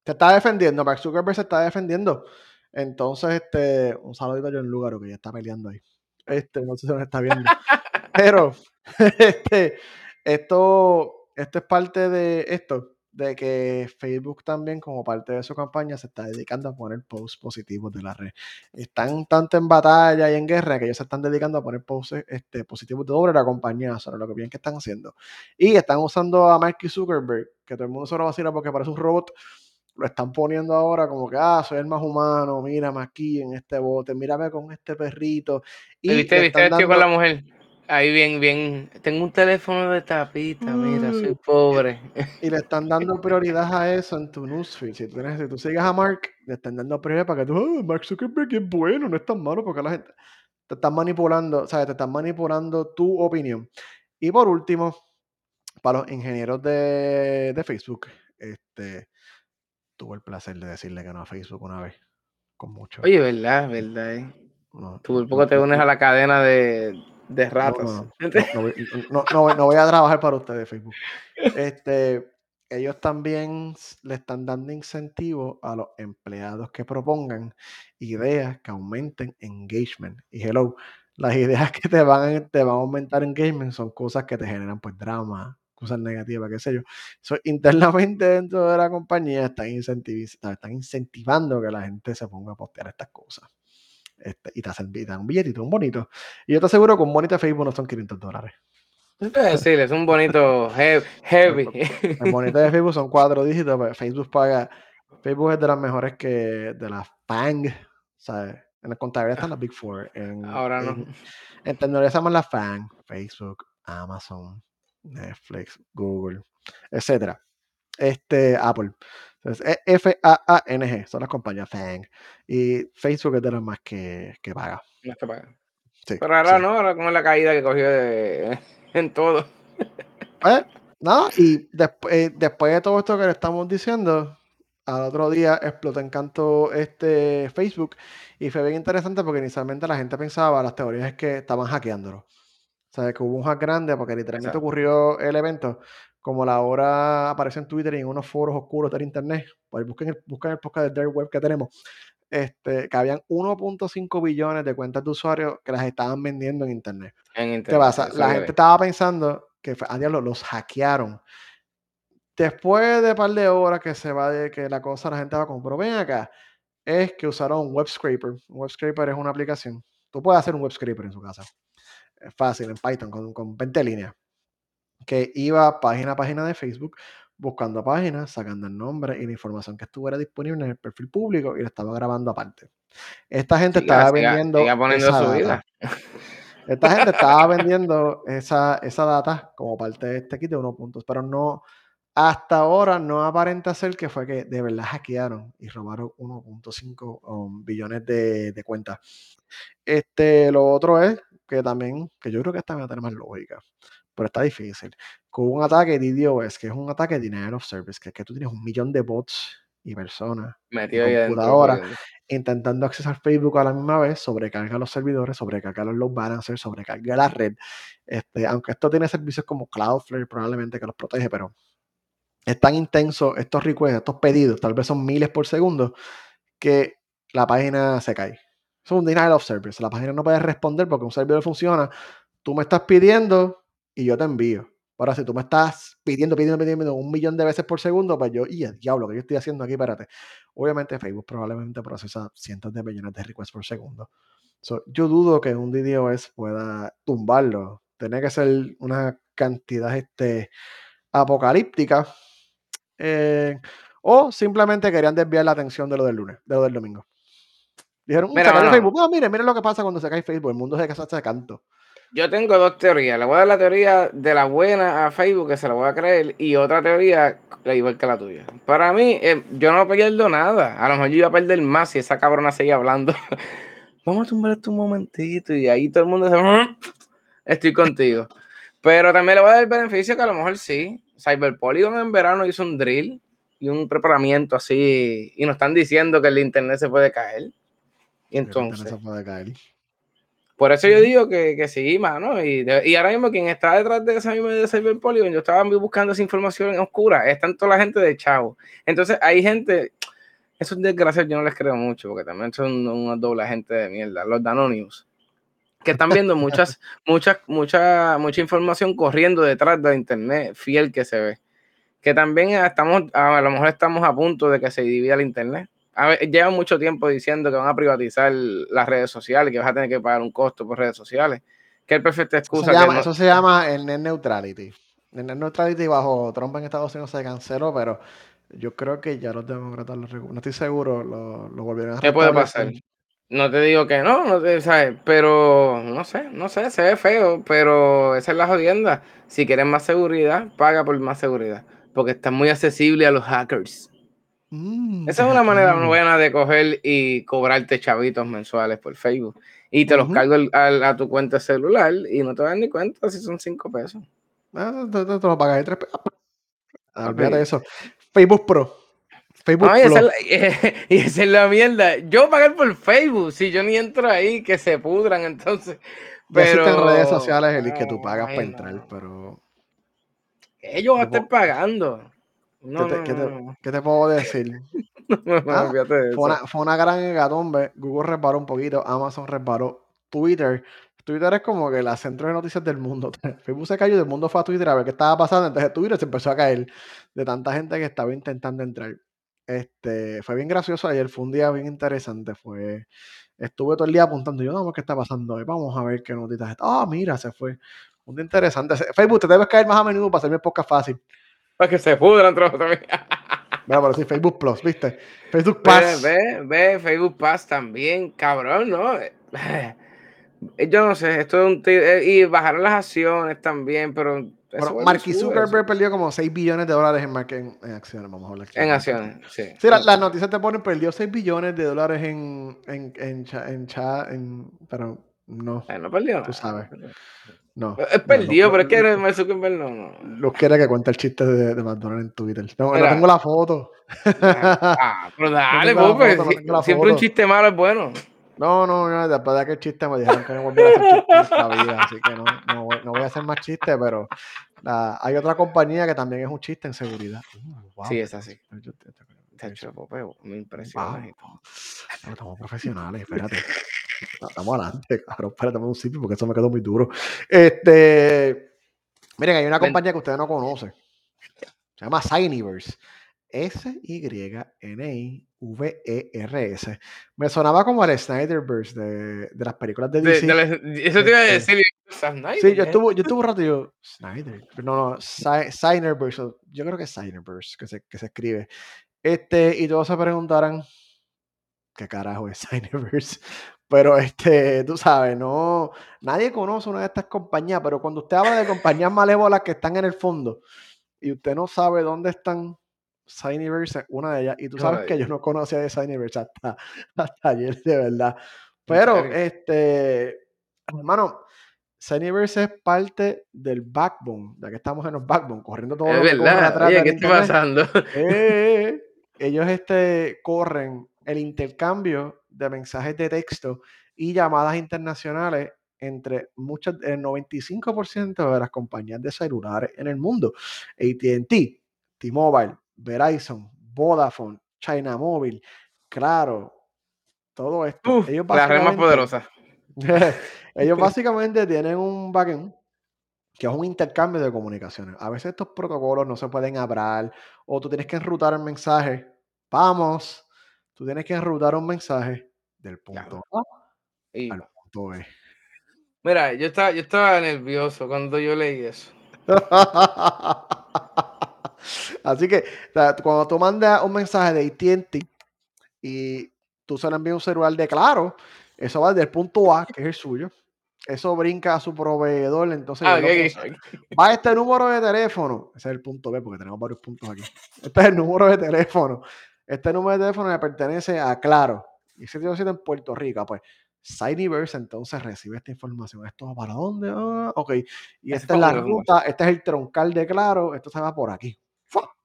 Se está defendiendo, Mark Zuckerberg se está defendiendo. Entonces, este, un saludito a John Lugaro, que ya está peleando ahí. Este, no sé si nos está viendo. Pero, este, esto, esto es parte de esto, de que Facebook también, como parte de su campaña, se está dedicando a poner posts positivos de la red. Están tanto en batalla y en guerra que ellos se están dedicando a poner posts este, positivos sobre la compañía, sobre lo que bien que están haciendo. Y están usando a Mark Zuckerberg, que todo el mundo se lo vacila porque parece un robot, lo están poniendo ahora como que, ah, soy el más humano, mírame aquí en este bote, mírame con este perrito. Y ¿Viste, viste vestido con dando- la mujer? Ahí bien, bien. Tengo un teléfono de tapita, mira, soy Mm. pobre. y le están dando prioridad a eso en tu newsfeed. Si tú, tienes, si tú sigues a Mark, le están dando prioridad para que tú, "Ah, Mark Zuckerberg es bueno, no es tan malo, porque la gente te están manipulando, ¿sabes? Te están manipulando tu opinión. Y por último, para los ingenieros de, de Facebook, este, tuve el placer de decirle que no a Facebook una vez, con mucho. Oye, verdad, verdad. Eh. no, Tú por poco te unes a la cadena de, de ratas. no, no, no voy, no- a trabajar para ustedes, Facebook. Este, ellos también le están dando incentivos a los empleados que propongan ideas que aumenten engagement. Y hello, las ideas que te van, a- te van a aumentar engagement son cosas que te generan pues drama, cosas negativas, qué sé yo. So, internamente dentro de la compañía están, están incentivando que la gente se ponga a postear estas cosas. Este, y te hacen y te dan un billetito, un bonito. Y yo te aseguro que un bonito de Facebook no son 500 dólares. Sí, es un bonito he- heavy. El bonito de Facebook son cuatro dígitos, pero Facebook paga. Facebook es de las mejores que de las FANG. ¿sabes? En la contabilidad están las Big Four. En, Ahora no. en, en tecnología las FANG. Facebook, Amazon, Netflix, Google, etcétera. Este, Apple. Entonces, e- F-A-A-N-G son las compañías FANG. Y Facebook es de las más que, que paga. No está pagando. Sí, Pero ahora sí. no, ahora con la caída que cogió de- en todo. Pues, nada, y desp- eh, después de todo esto que le estamos diciendo, al otro día explotó en canto este Facebook y fue bien interesante porque inicialmente la gente pensaba, las teorías es que estaban hackeándolo. O sea, que hubo un hack grande porque literalmente Exacto. ocurrió el evento, como la hora apareció en Twitter y en unos foros oscuros del internet, pues busquen el, busquen el podcast del Dark Web que tenemos, este, que habían 1.5 billones de cuentas de usuarios que las estaban vendiendo en internet. En ¿Qué internet, pasa? eso La gente estaba pensando que a diablo, los hackearon. Después de un par de horas que se va de que la cosa la gente va como, pero ven acá, es que usaron un web scraper. Un web scraper es una aplicación. Tú puedes hacer un web scraper en su casa. Es fácil, en Python, con, con 20 líneas. Que iba página a página de Facebook, buscando páginas, sacando el nombre y la información que estuviera disponible en el perfil público y lo estaba grabando aparte. Esta gente Siga, estaba siga- vendiendo siga poniendo esa su data. vida. Esta gente estaba vendiendo esa, esa data como parte de este kit de unos puntos, pero no, hasta ahora no aparenta ser que fue que de verdad hackearon y robaron 1.5 um, billones de, de cuentas. Este, lo otro es que también, que yo creo que esta va a tener más lógica, pero está difícil. Con un ataque de DDoS, que es un ataque de denial of service, que es que tú tienes un millón de bots y personas Metido computadora. jodiendo. intentando accesar Facebook a la misma vez, sobrecarga los servidores, sobrecarga los load balancers, sobrecarga la red. Este, aunque esto tiene servicios como Cloudflare probablemente que los protege, pero es tan intenso estos requests, estos pedidos, tal vez son miles por segundo, que la página se cae. Es un denial of service. La página no puede responder porque un servidor funciona. Tú me estás pidiendo y yo te envío. Ahora, si tú me estás pidiendo, pidiendo, pidiendo un millón de veces por segundo, pues yo, y el diablo, que yo estoy haciendo aquí? Espérate. Obviamente Facebook probablemente procesa cientos de millones de requests por segundo. yo dudo que un DDoS pueda tumbarlo. Tiene que ser una cantidad este, apocalíptica. Eh, o simplemente querían desviar la atención de lo del lunes, de lo del domingo. Dijeron, mira, Facebook. No, miren, miren lo que pasa cuando se cae Facebook. El mundo se hace canto. Yo tengo dos teorías. Le voy a dar la teoría de la buena a Facebook, que se la voy a creer, y otra teoría igual que la tuya. Para mí, eh, yo no pierdo nada. A lo mejor yo iba a perder más si esa cabrona seguía hablando. Vamos a tumbar esto un momentito y ahí todo el mundo se... Mm, estoy contigo. Pero también le voy a dar el beneficio que a lo mejor sí. Cyber Polygon en verano hizo un drill y un preparamiento así y nos están diciendo que el internet se puede caer. Y entonces... Se puede caer. Por eso yo digo que, que sí, mano. Y, y, ahora mismo quien está detrás de esa misma de Cyber Polygon, yo estaba buscando esa información en oscura. Están toda la gente de Chavo. Entonces hay gente, esos desgraciados yo no les creo mucho, porque también son una doble gente de mierda, los Danonius, que están viendo muchas, muchas, mucha, mucha información corriendo detrás de internet, fiel que se ve. Que también estamos, a lo mejor estamos a punto de que se divida el internet llevan mucho tiempo diciendo que van a privatizar las redes sociales, que vas a tener que pagar un costo por redes sociales. Que es perfecta excusa. Eso se, llama, el net neutrality. El net neutrality bajo Trump en Estados Unidos se canceló, pero yo creo que ya los demócratas, no estoy seguro, lo, lo volvieron a ¿Qué puede pasar? No te digo que no, no te, ¿sabes? pero no sé, no sé, se ve feo, pero esa es la jodienda. Si quieres más seguridad, paga por más seguridad, porque está muy accesible a los hackers. Mm, Esa es una manera buena de coger y cobrarte chavitos mensuales por Facebook. Y te los cargo a, tu cuenta celular y no te das ni cuenta si son 5 pesos. Ah, te, lo pagas de 3 pesos. Ah, olvídate de eso. Facebook Pro. Facebook Pro. y esa es la mierda. Yo pagar por Facebook, si yo ni entro ahí, que se pudran, entonces. Pero en redes sociales el que tú pagas para entrar, pero. Ellos van a estar pagando. ¿Qué, te, puedo decir? Ah, fue, una, gran hecatombe. Google reparó un poquito, Amazon reparó, Twitter. Twitter es como que la centro de noticias del mundo. Facebook se cayó, del mundo fue a Twitter a ver qué estaba pasando. Entonces Twitter se empezó a caer de tanta gente que estaba intentando entrar. Este, fue bien gracioso ayer, fue un día bien interesante. Fue, estuve todo el día apuntando. Yo no sé qué está pasando hoy. Vamos a ver qué noticias. Ah, mira, se fue. Un día interesante. Facebook, te debes caer más a menudo para hacerme podcast fácil. Para que se pudran también. Bueno, pero sí, Facebook Plus, ¿viste? Facebook Pass. Ve, ve, Facebook Pass también, cabrón, ¿no? Yo no sé, esto es un eh, y bajaron las acciones también, pero bueno, Mark Zuckerberg perdió como 6 billones de dólares en, en, acciones, vamos a hablar En acciones, sí. Sí, las noticias te ponen, perdió 6 billones de dólares en, en, en, en, en pero no. Eh, no perdió. Tú sabes. No. Es perdido, pero es que Mark Zuckerberg no. no. Los quiere que cuente el chiste de, de McDonald's en Twitter. No, no tengo la foto. Ah, pero dale, no pues, siempre un chiste malo es bueno. No, no, no, después de aquel chiste me dijeron que no volviera a hacer chistes en la vida, así que no, no, voy, no voy a hacer más chistes, pero la, hay otra compañía que también es un chiste en seguridad. Uh, sí, es así. me impresiona. estamos profesionales, espérate. Estamos adelante, claro, espérate un sitio porque eso me quedó muy duro. Este, miren, hay una compañía que ustedes no conocen. Se llama Signiverse. S-Y-N-I-V-E-R-S. Me sonaba como el Snyderverse de, de las películas de DC. eso te iba a decir. sí, yo estuve, yo estuve un rato y yo, Snyder. No, no, Signerverse. Yo creo que es Signerverse que se, que se escribe. Este, y todos se preguntarán, ¿qué carajo es Signerverse? Pero este, tú sabes, no, nadie conoce una de estas compañías, pero cuando usted habla de compañías malévolas que están en el fondo y usted no sabe dónde están, Signiverse es una de ellas. Y tú sabes que yo no conocía de Signiverse hasta, hasta ayer, de verdad. Pero, este, hermano, Signiverse es parte del backbone, ya que estamos en los backbone, corriendo todo es verdad. Oye, ¿qué está pasando? Eh, ellos este, corren el intercambio de mensajes de texto y llamadas internacionales entre muchas, el 95% de las compañías de celulares en el mundo. ATT, T-Mobile, Verizon, Vodafone, China Mobile, claro, todo esto. ellos la red más poderosa. ellos básicamente tienen un backend que es un intercambio de comunicaciones. A veces estos protocolos no se pueden hablar o tú tienes que enrutar el mensaje. Vamos, tú tienes que enrutar un mensaje del punto A Y, al punto B. mira, yo estaba, yo estaba nervioso cuando yo leí eso. Así que o sea, cuando tú mandas un mensaje de AT&T y tú se lo envías un celular de claro, eso va del punto A, que es el suyo, eso brinca a su proveedor, entonces Ah, va este número de teléfono, ese es el punto B porque tenemos varios puntos aquí. Este es el número de teléfono. Este número de teléfono le pertenece a Claro. Y ese tío en Puerto Rico, pues Cyberse entonces recibe esta información. ¿Esto va para dónde? Ah, ok. Y Ese esta es la ruta, este es el troncal de Claro, esto se va por aquí. ¡Fua!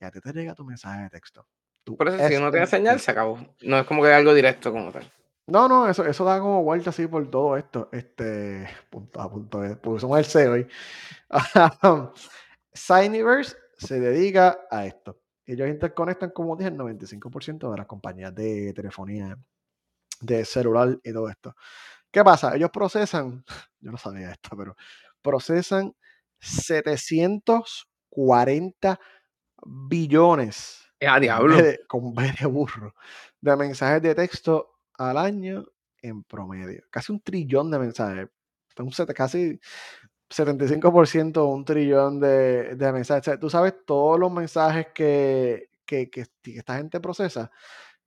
Y a ti te llega tu mensaje de texto. Tu Por eso, si no tiene señal, se acabó. No es como que algo directo como tal. No, no, eso, eso da como vuelta así por todo esto. Este, punto a punto porque somos el CEO hoy. Signiverse se dedica a esto. Ellos interconectan, como dije, el 95% de las compañías de telefonía, de celular y todo esto. ¿Qué pasa? Ellos procesan, yo no sabía esto, pero procesan 740 billones ¡Ah, con diablo! De, con B de burro, de mensajes de texto al año en promedio. Casi un trillón de mensajes. Un casi 75%, un trillón de, de mensajes. O sea, tú sabes todos los mensajes que, que, que esta gente procesa.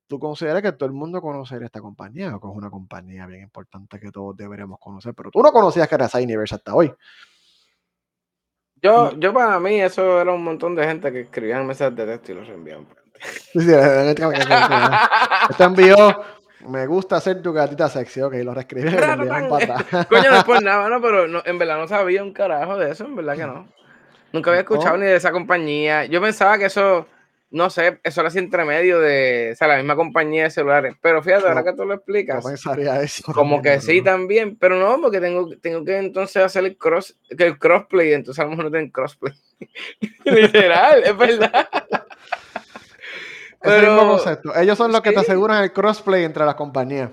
¿Tú consideras que todo el mundo conocería esta compañía o que es una compañía bien importante que todos deberíamos conocer? Pero tú no conocías que era Cyniverse hasta hoy. Yo, yo para mí eso era un montón de gente que escribían mensajes de texto y los reenviaban. Sí, sí, Este envió, me gusta hacer tu gatita sexy, ok, lo reescribí. Coño, no es por nada, no, pero no, en verdad no sabía un carajo de eso, en verdad que no. Nunca había escuchado No. ni de esa compañía. Yo pensaba que eso, no sé, eso era así entre medio de, o sea, la misma compañía de celulares. Pero fíjate, No, ahora que tú lo No explicas, pensaría eso. como que sí no. también, pero no, porque tengo, tengo que entonces hacer el cross, que el crossplay, entonces a lo mejor no tienen crossplay. Literal, es verdad. Es el Pero-. Ellos son los que te aseguran el crossplay entre las compañías.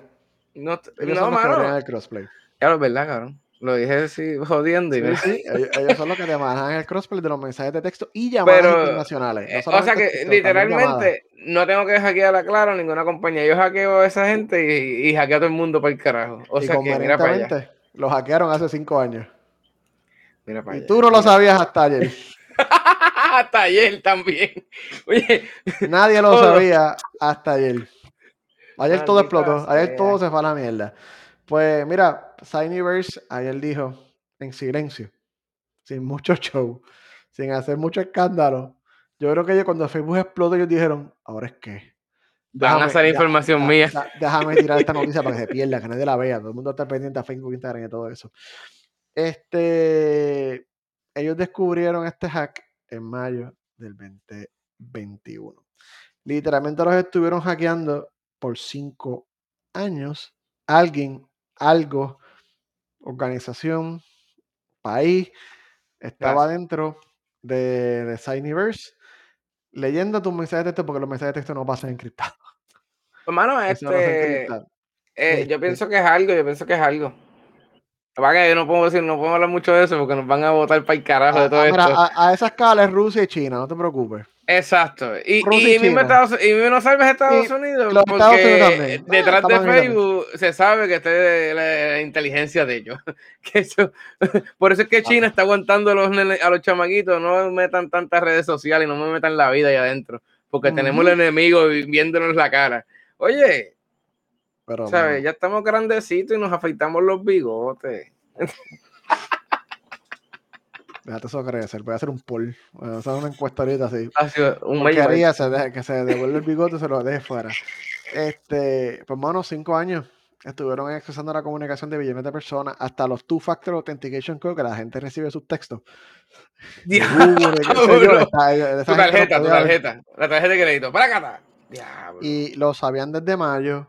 No, Ellos no son los que mano. el crossplay. Claro, es verdad, cabrón. Lo dije así jodiendo y Sí, sí, ellos, ellos son los que te manejan el crossplay de los mensajes de texto y llamadas Pero, internacionales. No eh, o sea que texto, literalmente no tengo que hackear a Claro ninguna compañía. Yo hackeo a esa gente y, y hackeo a todo el mundo para el carajo. O y sea que mira para allá. lo hackearon hace cinco años. Mira para Y allá. tú no lo sabías hasta ayer. Hasta ayer también. Oye, Nadie lo Todo. sabía hasta ayer. Ayer todo explotó. Ayer sea. todo se fue a la mierda. Pues mira, Signiverse ayer dijo en silencio, sin mucho show, sin hacer mucho escándalo. Yo creo que ellos cuando Facebook explotó, ellos dijeron, ahora es que. van a salir información mía. déjame tirar esta noticia para que se pierda, que nadie la vea. Todo el mundo está pendiente a Facebook, Instagram y todo eso. Este, ellos descubrieron este hack en mayo del 2021. Literalmente los estuvieron hackeando por cinco años. Alguien, algo, organización, país, estaba Gracias. dentro de, de Signiverse leyendo tus mensajes de texto porque los mensajes de texto no pasan encriptados. hermano, no este, eh, Este. yo pienso que es algo, yo pienso que es algo. Lo que yo no puedo decir, no puedo hablar mucho de eso porque nos van a votar para el carajo de A, todo a- mira, esto. a- a esa escala es Rusia y China, no te preocupes. Exacto. Y, y y, mismo. Estados, y mismo no salves Estados Unidos los porque Estados Unidos también. detrás Ah, de Facebook se sabe que está la, la inteligencia de ellos. Que eso, por eso es que China está aguantando a los, a los chamaquitos, no me metan tantas redes sociales y no me metan la vida ahí adentro, porque tenemos el enemigo vi- viéndonos la cara. Oye, Pero, Ya estamos grandecitos y nos afeitamos los bigotes. déjate eso crecer. Voy a hacer un poll. Voy a hacer una encuesta ahorita así. Un haría se deje- que se devuelva el bigote y se lo deje fuera. Este, pues, mano, cinco años estuvieron accesando la comunicación de billones de personas, hasta los two-factor authentication code que la gente recibe sus textos. Google, yo, esta- Tu tarjeta, tu tarjeta. La tarjeta de crédito. ¡Para acá! Diablo. Y lo sabían desde mayo.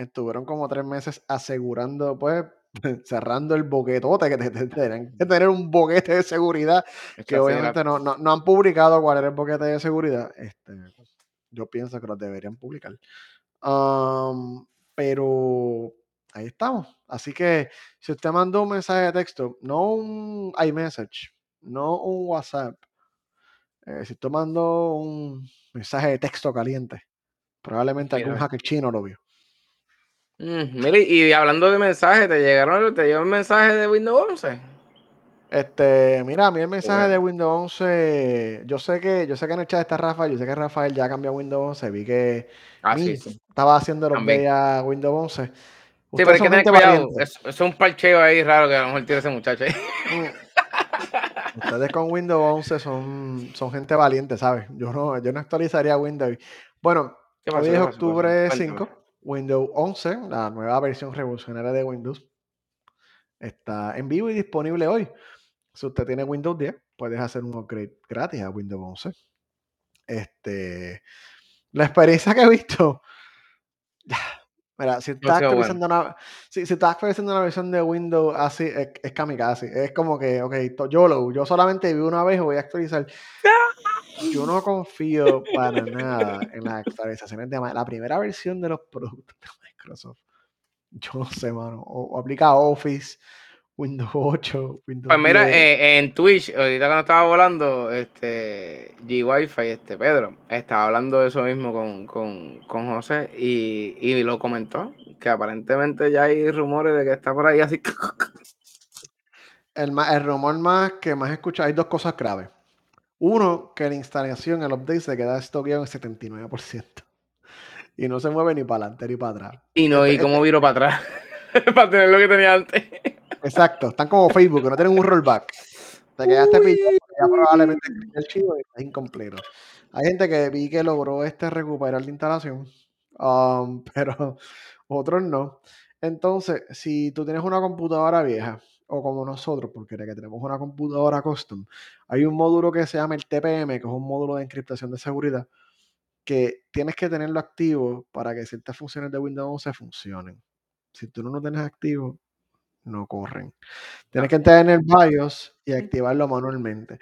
Estuvieron como tres meses asegurando, pues, cerrando el boquetote, que te- te- tenían que tener un boquete de seguridad que obviamente no, no, no han publicado cuál era el boquete de seguridad. Este, yo pienso que los deberían publicar. Am, pero ahí estamos. Así que si usted mandó un mensaje de texto, no un iMessage, no un WhatsApp, eh, si usted mandó un mensaje de texto caliente, probablemente algún hacker chino lo vio. Mm, y hablando de mensajes, ¿te llegaron, te llegó un mensaje de Windows 11? Este, mira, a mí el mensaje de Windows 11, yo sé que, yo sé que en el chat está Rafael, yo sé que Rafael ya cambió a Windows 11, vi que ah, estaba haciendo los a Windows 11. Sí, pero hay que tener cuidado, es, es, un parcheo ahí raro que a lo mejor tiene ese muchacho ahí. Mm. Ustedes con Windows 11 son, son gente valiente, ¿sabes? Yo no, yo no actualizaría Windows. Bueno, hoy es octubre 5, Windows 11, la nueva versión revolucionaria de Windows, está en vivo y disponible hoy. Si usted tiene Windows 10, puedes hacer un upgrade gratis a Windows 11. Este, la experiencia que he visto, mira, si estás, actualizando una, si, estás actualizando una versión de Windows así, es, es kamikaze. Es como que, ok, yo lo, yo solamente vi una vez y voy a actualizar. Yo no confío para nada en las actualizaciones de la primera versión de los productos de Microsoft. Yo no sé, mano. o aplica Office Windows 8, Windows Pues mira, eh, en Twitch, ahorita cuando estaba volando, este G-Wi-Fi, este Pedro, estaba hablando de eso mismo con, con, con José y, y, lo comentó, que aparentemente ya hay rumores de que está por ahí así. El, el rumor más que más escucha, hay dos cosas claves. Uno, que la instalación, el update se queda estoqueado en 79%. Y no se mueve ni para adelante ni para atrás. Y no, ¿y cómo viro para atrás? para tener lo que tenía antes. Exacto, están como Facebook, que no tienen un rollback. Te quedaste pillado, ya probablemente el chivo está incompleto. Hay gente que vi que logró este recuperar la instalación, um, pero otros no. Entonces, si tú tienes una computadora vieja, o como nosotros, porque que tenemos una computadora custom, hay un módulo que se llama el TPM, que es un módulo de encriptación de seguridad, que tienes que tenerlo activo para que ciertas funciones de Windows 11 funcionen. Si tú no lo tienes activo, no corren. Tienes que entrar en el BIOS y activarlo manualmente.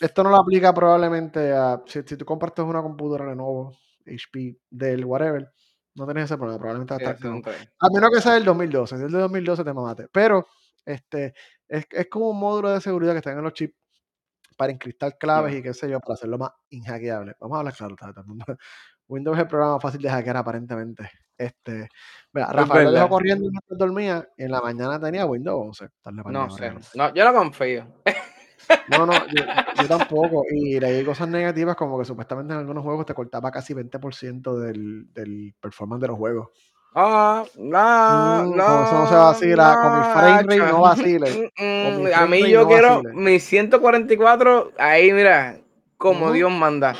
Esto no lo aplica probablemente a. Si, tú compartes una computadora Lenovo, HP, Dell, whatever, no tienes ese problema. Probablemente a menos que sea del 2012. Si es del 2012, te mamaste. Pero este, es, es, como un módulo de seguridad que está en los chips para encriptar claves y qué sé yo, para hacerlo más inhackeable. Vamos a hablar claro, todo el mundo. Windows es el programa fácil de hackear aparentemente. Este, mira, Rafael lo dejó corriendo mientras dormía y en la mañana tenía Windows 11. No sé, no, yo lo confío. No, no, yo, tampoco. Y leí cosas negativas como que supuestamente en algunos juegos te cortaba casi 20% del, del performance de los juegos. Ah, no, mm, no, eso no se vacila. con mi frame rate no vacile. Mm, a mí yo quiero mi 144, ahí mira, como Dios manda.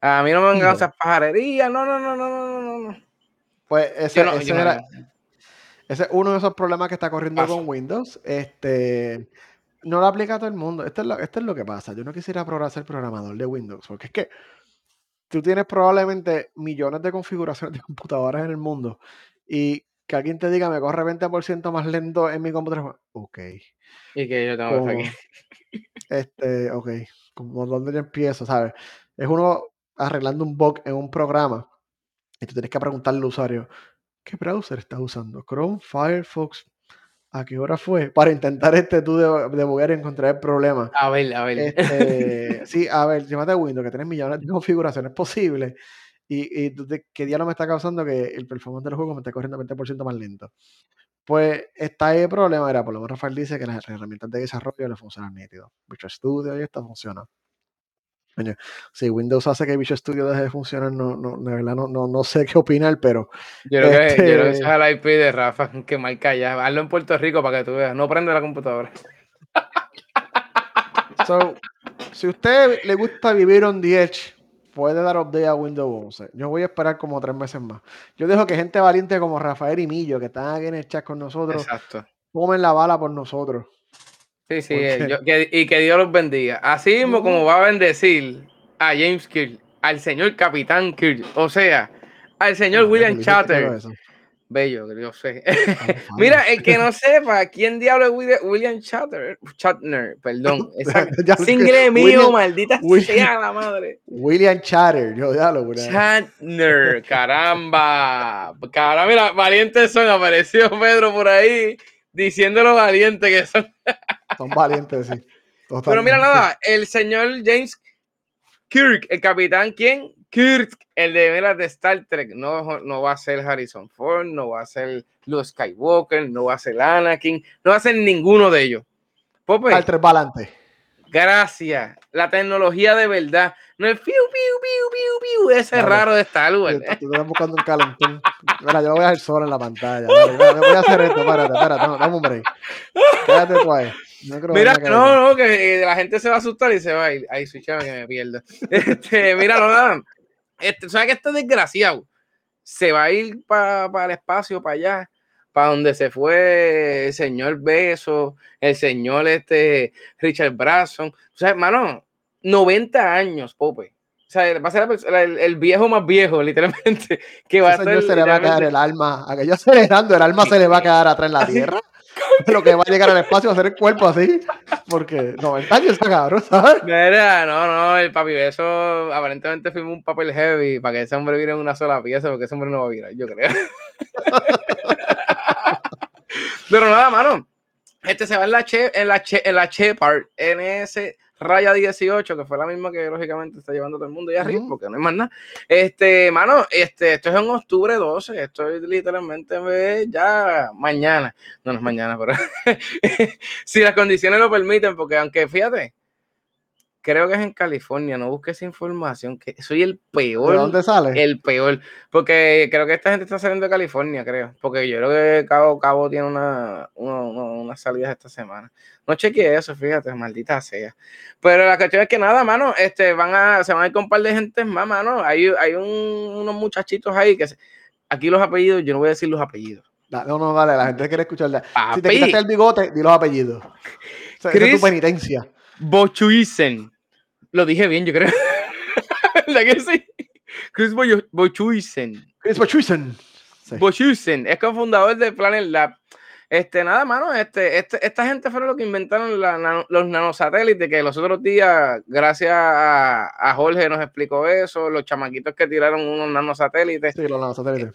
A mí no me vengan esas pajarerías, no, no, no, no, no, no. Pues ese, ese, es uno de esos problemas que está corriendo con Windows. Este, no lo aplica a todo el mundo. Esto es, lo, esto es lo que pasa. Yo no quisiera ser programador de Windows, porque es que tú tienes probablemente millones de configuraciones de computadoras en el mundo y que alguien te diga me corre 20% más lento en mi computadora. Ok. Y que yo tengo aquí. Este, ok. Como donde yo empiezo, ¿sabes? Es uno arreglando un bug en un programa y tú tienes que preguntarle al usuario, ¿qué browser estás usando? Chrome, Firefox, ¿a qué hora fue? Para intentar este tú de, de y encontrar el problema. A ver, a ver. Este, sí, a ver, llámate Windows, que tienes millones de configuraciones posibles y, y ¿qué día no me está causando que el performance del juego me está corriendo 20% más lento? Pues está ahí el problema, era, por lo menos Rafael dice que las herramientas de desarrollo le funcionan nítido. Visual Studio y esto funciona si Windows hace que Visual Studio deje de funcionar, no, no, de verdad no, no, no sé qué opinar, pero. Yo creo, que, yo creo que ese es el IP de Rafa, que mal calla. Hazlo en Puerto Rico para que tú veas. No prende la computadora. So, si a usted le gusta vivir on the edge, puede dar update a Windows 11. Yo voy a esperar como tres meses más. Yo dejo que gente valiente como Rafael y Millo, que están aquí en el chat con nosotros, Exacto. tomen la bala por nosotros. Sí, sí, eh, y que Dios los bendiga. Así mismo como va a bendecir a James Kirk, al señor Capitán Kirk, o sea, al señor William Chatter, bello, yo sé. Mira, el que no sepa, ¿quién diablo es William Shatner? Shatner, perdón. single mío, maldita sea la madre. William Chatter, yo diablo, Shatner, caramba. Caramba, mira, valientes son, apareció Pedro por ahí diciendo lo valientes que son. son valientes, sí. Pero mira nada, el señor James Kirk, el capitán, ¿quién? Kirk, el de, de Star Trek, no, no va a ser Harrison Ford, no va a ser Luke Skywalker, no va a ser Anakin, no va a ser ninguno de ellos. Pope, Star Trek balante. Gracias. La tecnología de verdad. No es piu, piu, piu, piu, piu. Ese es raro de Star Wars. Tú estás buscando un calentón. Mira, yo voy a hacer sol en la pantalla. Mira, voy a hacer esto. Espérate, espérate. No, dame un break. Quédate tú ahí. mira, no, no, que la gente se va a asustar y se va a ir. Ahí, switchame que me pierdo. Este, mira, no, nada. Este, ¿Sabes que este desgraciado se va a ir para el espacio, para allá? para donde se fue el señor Beso, el señor este Richard Branson. O sea, hermano, 90 años, Pope. O sea, va a ser el, viejo más viejo, literalmente. Que va a ser, se le va a quedar el alma, aquello acelerando, el alma se le va a quedar atrás en la tierra. lo que va a llegar al espacio a ser el cuerpo así, porque 90 años está cabrón, ¿sabes? Mira, no, no, el papi eso aparentemente firmó un papel heavy para que ese hombre viera en una sola pieza, porque ese hombre no va a virar, yo creo. Pero nada, mano. Este se va en la Che, en la Che, en la Shepard NS Raya 18, que fue la misma que lógicamente está llevando todo el mundo ahí arriba, porque no hay más nada. Este, mano, este, esto es en octubre 12, esto es literalmente ya mañana. No, no es mañana, pero si las condiciones lo permiten, porque aunque fíjate, creo que es en California, no busques información, que soy el peor. ¿De dónde sale? El peor, porque creo que esta gente está saliendo de California, creo, porque yo creo que Cabo Cabo tiene una, una, salidas esta semana. No chequeé eso, fíjate, maldita sea. Pero la cuestión es que nada, mano, este, van a, se van a ir con un par de gente más, mano. Hay, hay unos muchachitos ahí que aquí los apellidos, yo no voy a decir los apellidos. No, no, dale, la gente quiere escucharla. Si te quitaste el bigote, di los apellidos. O esa es tu penitencia. Bochuisen. Lo dije bien, yo creo. ¿La que sí? Chris Bochuisen. Chris Bochuisen. Bochuisen. Es cofundador de Planet Lab. Este, nada, mano, este, este, esta gente fueron los que inventaron los nanosatélites, que los otros días, gracias a, Jorge nos explicó eso, los chamaquitos que tiraron unos nanosatélites. Sí, los nanosatélites.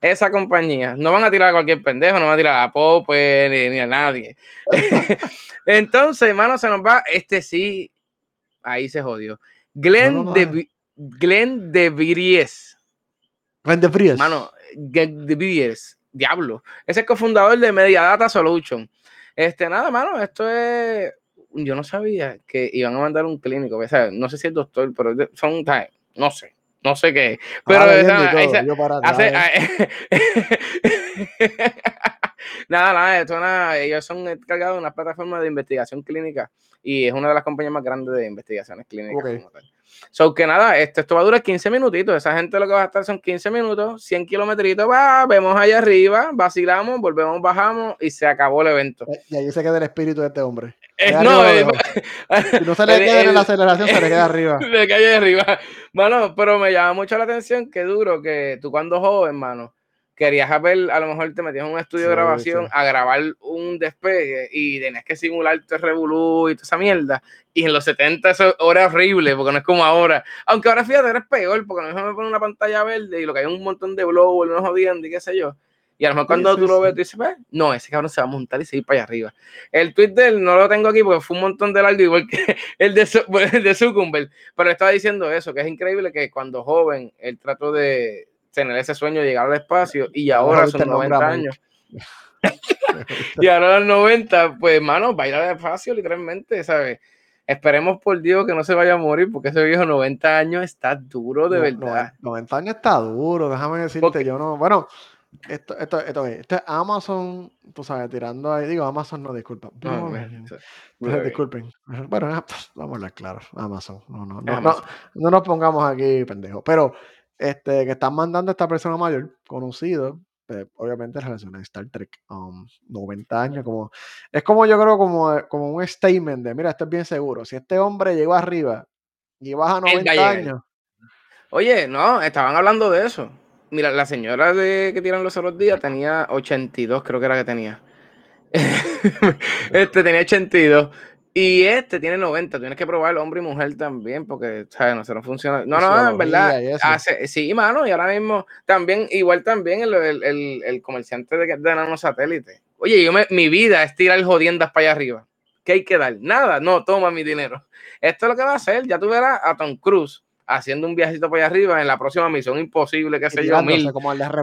Esa compañía, no van a tirar a cualquier pendejo, no van a tirar a Pope ni, ni a nadie. Entonces, hermano, se nos va, este sí, ahí se jodió. Glenn, de, Glenn de Vries. Glenn de Vries. Mano, de Vries, diablo. Ese es cofundador de Media Data Solution. Este, nada, mano, esto es. Yo no sabía que iban a mandar un clínico. O sea, no sé si es doctor, pero son. No sé. No sé qué. Pero. nada, nada, esto nada. Ellos son encargados de una plataforma de investigación clínica y es una de las compañías más grandes de investigaciones clínicas. So que nada, esto, esto va a durar 15 minutitos. Esa gente lo que va a estar son 15 minutos, 100 kilometritos, va, vemos allá arriba, vacilamos, volvemos, bajamos y se acabó el evento. Y ahí se queda el espíritu de este hombre. Eh, no, eh, si no se le queda en la aceleración, se le queda arriba. Le cae arriba. Mano, pero me llama mucho la atención que duro que tú cuando joven, mano, querías ver, a lo mejor te metías en un estudio de grabación a grabar un despegue y tenías que simularte revolú y toda esa mierda. Y en los 70 eso era horrible, porque no es como ahora. Aunque ahora fíjate, eres peor, porque a lo mejor me pone una pantalla verde y lo que hay un montón de blow, no jodiendo y qué sé yo. Y a lo mejor cuando tú lo ves, tú dices, pues, no, ese cabrón se va a montar y se va para allá arriba. El tweet de él no lo tengo aquí porque fue un montón de largo, igual que el de, el de Zuckerberg. Pero estaba diciendo eso, que es increíble que cuando joven él trató de, tener ese sueño de llegar al espacio y ahora son 90 años. y ahora a los 90, pues, mano, ir al espacio literalmente, ¿sabes? Esperemos por Dios que no se vaya a morir, porque ese viejo 90 años está duro de verdad. 90 años está duro, déjame decirte, yo no, bueno, esto, esto, esto, esto, es Amazon, tú sabes, tirando ahí, digo, Amazon no, disculpa. No, disculpen. Bueno, vamos a hablar claro, Amazon, no, no, no, no, no nos pongamos aquí pendejos, pero este, que están mandando a esta persona mayor, conocido, eh, obviamente relacionado a Star Trek, 90 um, años, como, es como yo creo como, como un statement de, mira, esto es bien seguro, si este hombre llegó arriba y baja 90 años. Oye, no, estaban hablando de eso. mira, la señora de que tiran los otros días tenía 82, creo que era que tenía. este tenía 82. Y este tiene 90. Tienes que probar hombre y mujer también, porque, ¿sabes? No se no funciona. No, no, en verdad. Hace, sí, mano, y ahora mismo también, igual también el, el, el, comerciante de, de nanosatélite. Oye, yo me, mi vida es tirar jodiendas para allá arriba. ¿Qué hay que dar? Nada, no, toma mi dinero. Esto es lo que va a hacer. Ya tú verás a Tom Cruise haciendo un viajito para allá arriba en la próxima misión imposible, que se yo, mil. Como el de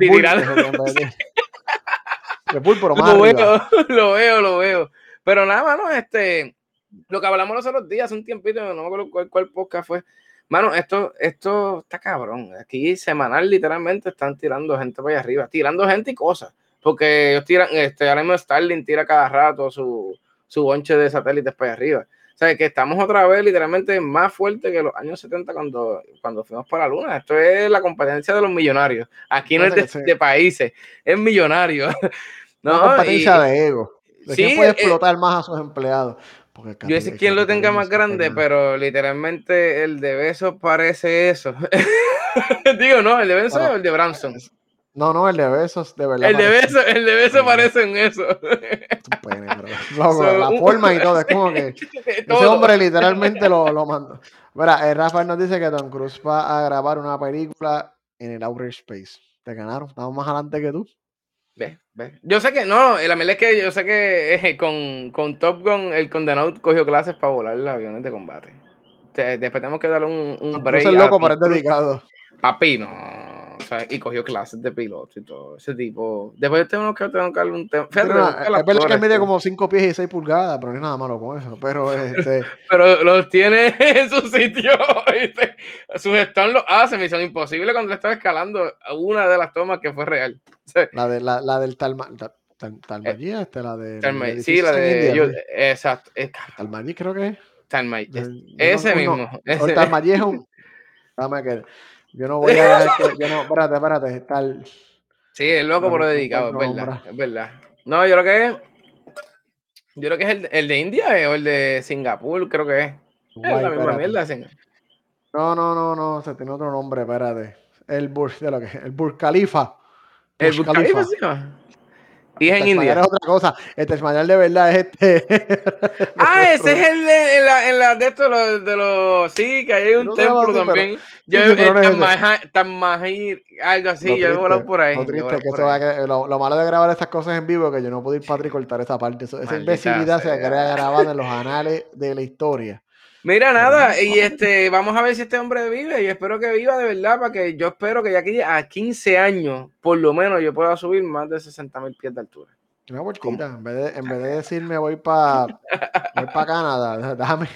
lo veo, lo veo, lo veo. Pero nada, mano, este, lo que hablamos los otros días, hace un tiempito, no me acuerdo cuál, cuál podcast fue. Mano, esto, esto está cabrón. Aquí semanal literalmente están tirando gente para allá arriba, tirando gente y cosas. Porque ellos tiran, este, ahora mismo Starlink tira cada rato su, su bonche de satélites para allá arriba. O sea, que estamos otra vez literalmente más fuerte que los años 70 cuando, cuando fuimos para la luna. Esto es la competencia de los millonarios. Aquí no es de, países, es millonario. No, Una competencia de ego. ¿De quién puede eh, explotar más a sus empleados? Yo sé quién lo tenga más grande, pero literalmente el de Besos parece eso. Digo, no, el de Besos o el de Branson. No, no, el de besos, de verdad. El de besos, el de besos parece en eso. la forma y todo, es como que ese hombre literalmente lo, lo mandó. Mira, Rafael nos dice que Tom Cruise va a grabar una película en el Outer Space. Te ganaron, estamos más adelante que tú. Ve, ve. Yo sé que, no, la verdad es que yo sé que eh, con, con, Top Gun el condenado cogió clases para volar los aviones de combate. después tenemos que darle un, un break. Loco, dedicado. Papi, no y cogió clases de piloto y todo ese tipo. Después tengo que, tengo que darle un tema. es verdad que mide como 5 pies y 6 pulgadas, pero no hay nada malo con eso. Pero, este... pero los tiene en su sitio. Su gestión lo hace, misión imposible cuando le estaba escalando una de las tomas que fue real. La, de, la, la del Talma. Talmallí, eh, este, la de. sí, la de. Yo, exacto. Talmallí creo que es. Talmallí. Ese mismo. No, ese. Talmallí es un. Dame que. Yo no voy a dejar que, yo no, espérate, espérate, está Sí, es loco pero dedicado, es verdad, es verdad. No, yo creo que es, yo creo que es el, el de India eh, o el de Singapur, creo que es. es la misma mierda. No, no, no, no, se tiene otro nombre, espérate. El Burj, de lo que el Burj Khalifa. el Burj Khalifa, sí, y es en India. es otra cosa. Este español de verdad es este. ah, ese es el de, en la, en la de estos de los, Sí, que hay un templo también. yo, sí, Tamahir, algo así. yo he volado por ahí. Lo, triste, que eso que, lo, lo, malo de grabar estas cosas en vivo es que yo no puedo ir para cortar esa parte. esa imbecilidad se queda grabada en los anales de la historia. Mira, nada, y este, vamos a ver si este hombre vive, y espero que viva de verdad, para que yo espero que ya aquí a 15 años, por lo menos, yo pueda subir más de 60 mil pies de altura. Una vueltita, en vez, de, en vez de decirme voy para voy para Canadá, déjame,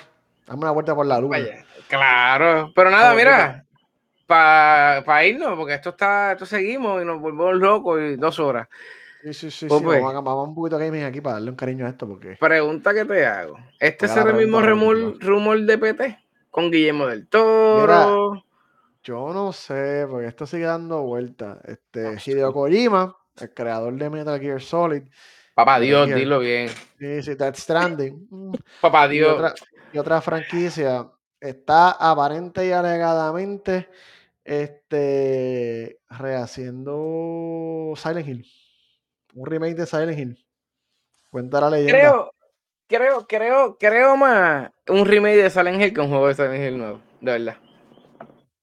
dame una vuelta por la luna. claro, pero nada, mira, para irnos, porque esto está, esto seguimos y nos volvemos locos y dos horas. Sí, sí, sí, pues, pues. Vamos, a, vamos, un poquito gaming aquí para darle un cariño a esto. porque Pregunta que te hago. ¿Este es el mismo rumor, rumor de PT? Con Guillermo del Toro. yo no sé, porque esto sigue dando vueltas. Este, Hideo Kojima, el creador de Metal Gear Solid. Papá Dios, dilo bien. Sí, sí, Death Stranding. Mm. Papá Dios. Y otra, y otra franquicia está aparente y alegadamente este, rehaciendo Silent Hill un remake de Silent Hill. Cuenta la leyenda. Creo, creo, creo, creo más un remake de Silent Hill que un juego de Silent Hill nuevo, de verdad.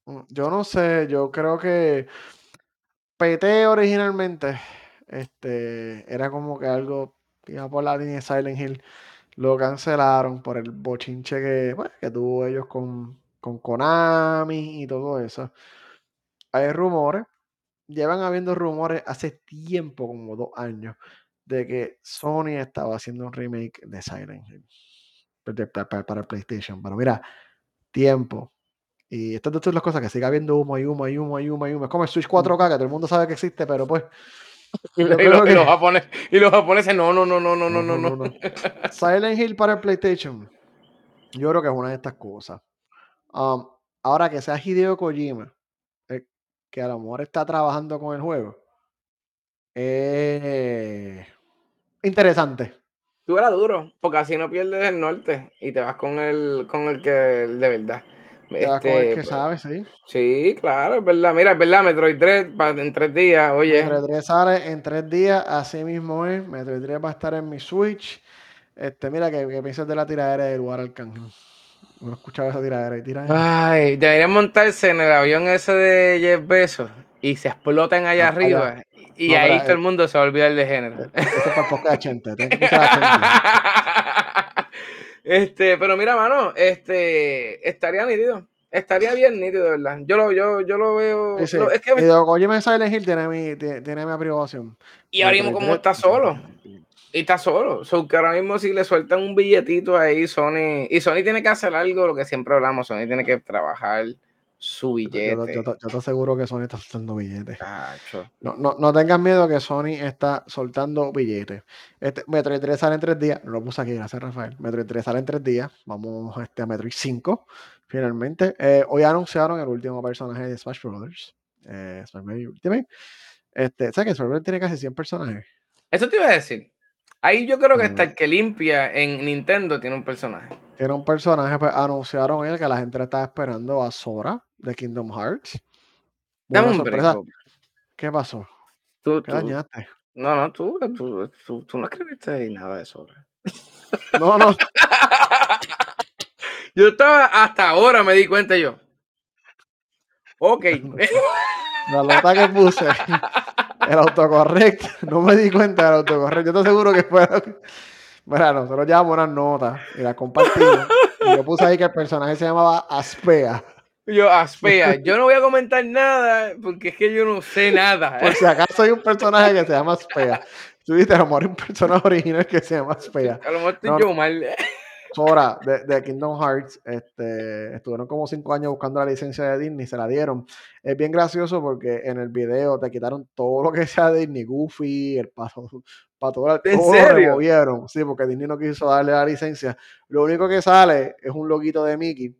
Mm, yo no sé, yo creo que PT originalmente este, era como que algo iba por la línea de Silent Hill. Lo cancelaron por el bochinche que, bueno, que tuvo ellos con, con Konami y todo eso. Hay rumores llevan habiendo rumores hace tiempo, como dos años, de que Sony estaba haciendo un remake de Silent Hill para, el PlayStation. Pero mira, tiempo. Y estas son las cosas que sigue habiendo humo y humo y humo y humo y humo. Es como el Switch 4K, que todo el mundo sabe que existe, pero pues. Y, los, japoneses, y los japoneses, no, no, no, no, no, no, no, no. Silent Hill para el PlayStation. Yo creo que es una de estas cosas. Um, ahora que sea Hideo Kojima, que a lo mejor está trabajando con el juego. Eh, interesante. Tú eras duro, porque así no pierdes el norte y te vas con el, con el que de verdad. Ya como es Este, que sabe, sí. Sí, claro, es verdad. Mira, es verdad, Metroid 3 pa- en tres días, oye. Metroid 3 sale en tres días, así mismo es. Metroid 3 va a estar en mi Switch. Este, mira, que, que piensas de la tiradera del War Arcángel. No he escuchado esa tiradera y tiradera. Ay, deberían montarse en el avión ese de Jeff Bezos y se explotan allá Ah, arriba. allá. Y No, ahí todo el eh, mundo se va a olvidar de género. Esto es para el podcast de Chente. Tienes que escuchar a Chente. este, pero mira, mano, este estaría nítido. Estaría bien nítido, ¿verdad? Yo lo, yo, yo lo veo. Sí, sí. lo- es que, Y de Kojima Silent Hill tiene mi, tiene, tiene mi aprobación. y ahora mismo como 3, está solo. Y está solo. So que ahora mismo si le sueltan un billetito ahí, Sony. Y Sony tiene que hacer algo, lo que siempre hablamos. Sony tiene que trabajar su Yo, yo, billete. yo, yo te aseguro que Sony está soltando billetes. Cacho. No, no, no tengas miedo que Sony está soltando billetes. Este, Metroid 3 sale en tres días. No lo puse aquí, gracias Rafael. Metroid 3 sale en tres días. Vamos este, a Metroid 5. Finalmente. Eh, hoy anunciaron el último personaje de Smash Brothers. Eh, Smash. Ultimate. Este, ¿Sabes que Smash Brothers tiene casi 100 personajes? Eso te iba a decir. Ahí yo creo que hasta el que limpia en Nintendo tiene un personaje. Tiene un personaje, pues anunciaron él que la gente le estaba esperando a Sora de Kingdom Hearts. Dame un sorpresa. break. ¿Qué pasó? Tú, ¿Qué tú- dañaste? no, no, tú, tú, tú, no escribiste nada de eso. No, no. Yo estaba hasta ahora me di cuenta yo. Ok. La nota que puse, el autocorrecto, no me di cuenta del autocorrecto. Yo te aseguro que fue. Mira, nosotros llevamos unas notas y las compartimos. Y yo puse ahí que el personaje se llamaba Aspea. yo, Aspea, yo no voy a comentar nada porque es que yo no sé nada. Por si acaso hay un personaje que se llama Aspea. Tú viste, a lo mejor hay un personaje original que se llama Aspea. A lo mejor estoy No, yo mal. Sora de, de Kingdom Hearts, este, estuvieron como cinco años buscando la licencia de Disney, se la dieron. Es bien gracioso porque en el video te quitaron todo lo que sea de Disney, Goofy, el pato, pato Donald, ¿En todo lo serio? removieron. Sí, porque Disney no quiso darle la licencia. Lo único que sale es un loguito de Mickey.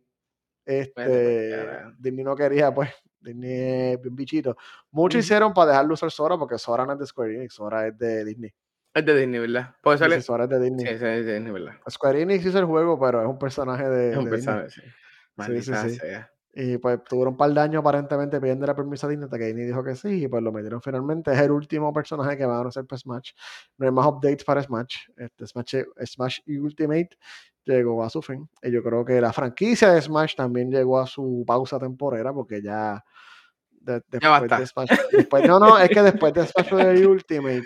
Este, carajo. Disney no quería, pues, Disney es bien bichito. Muchos Ujú. hicieron para dejarlo usar Sora porque Sora no es de Square Enix, Sora es de Disney. Es de Disney, ¿verdad? Puede Sí, sí, salir. Es de Disney. Sí, sí, es de Disney, ¿verdad? Square Enix hizo el juego, pero es un personaje de, Es un de Disney. personaje, sí. Sí, sí, Maldita sí. sea. Y pues tuvieron un par de años aparentemente pidiéndole permiso a Disney hasta que Disney dijo que sí, y pues lo metieron finalmente. Es el último personaje que van a hacer para Smash. No hay más updates para Smash. Este Smash, Smash Ultimate llegó a su fin. Y yo creo que la franquicia de Smash también llegó a su pausa temporera porque ya de- Ya después basta. de Smash. Después, no, no, es que después de Smash de Ultimate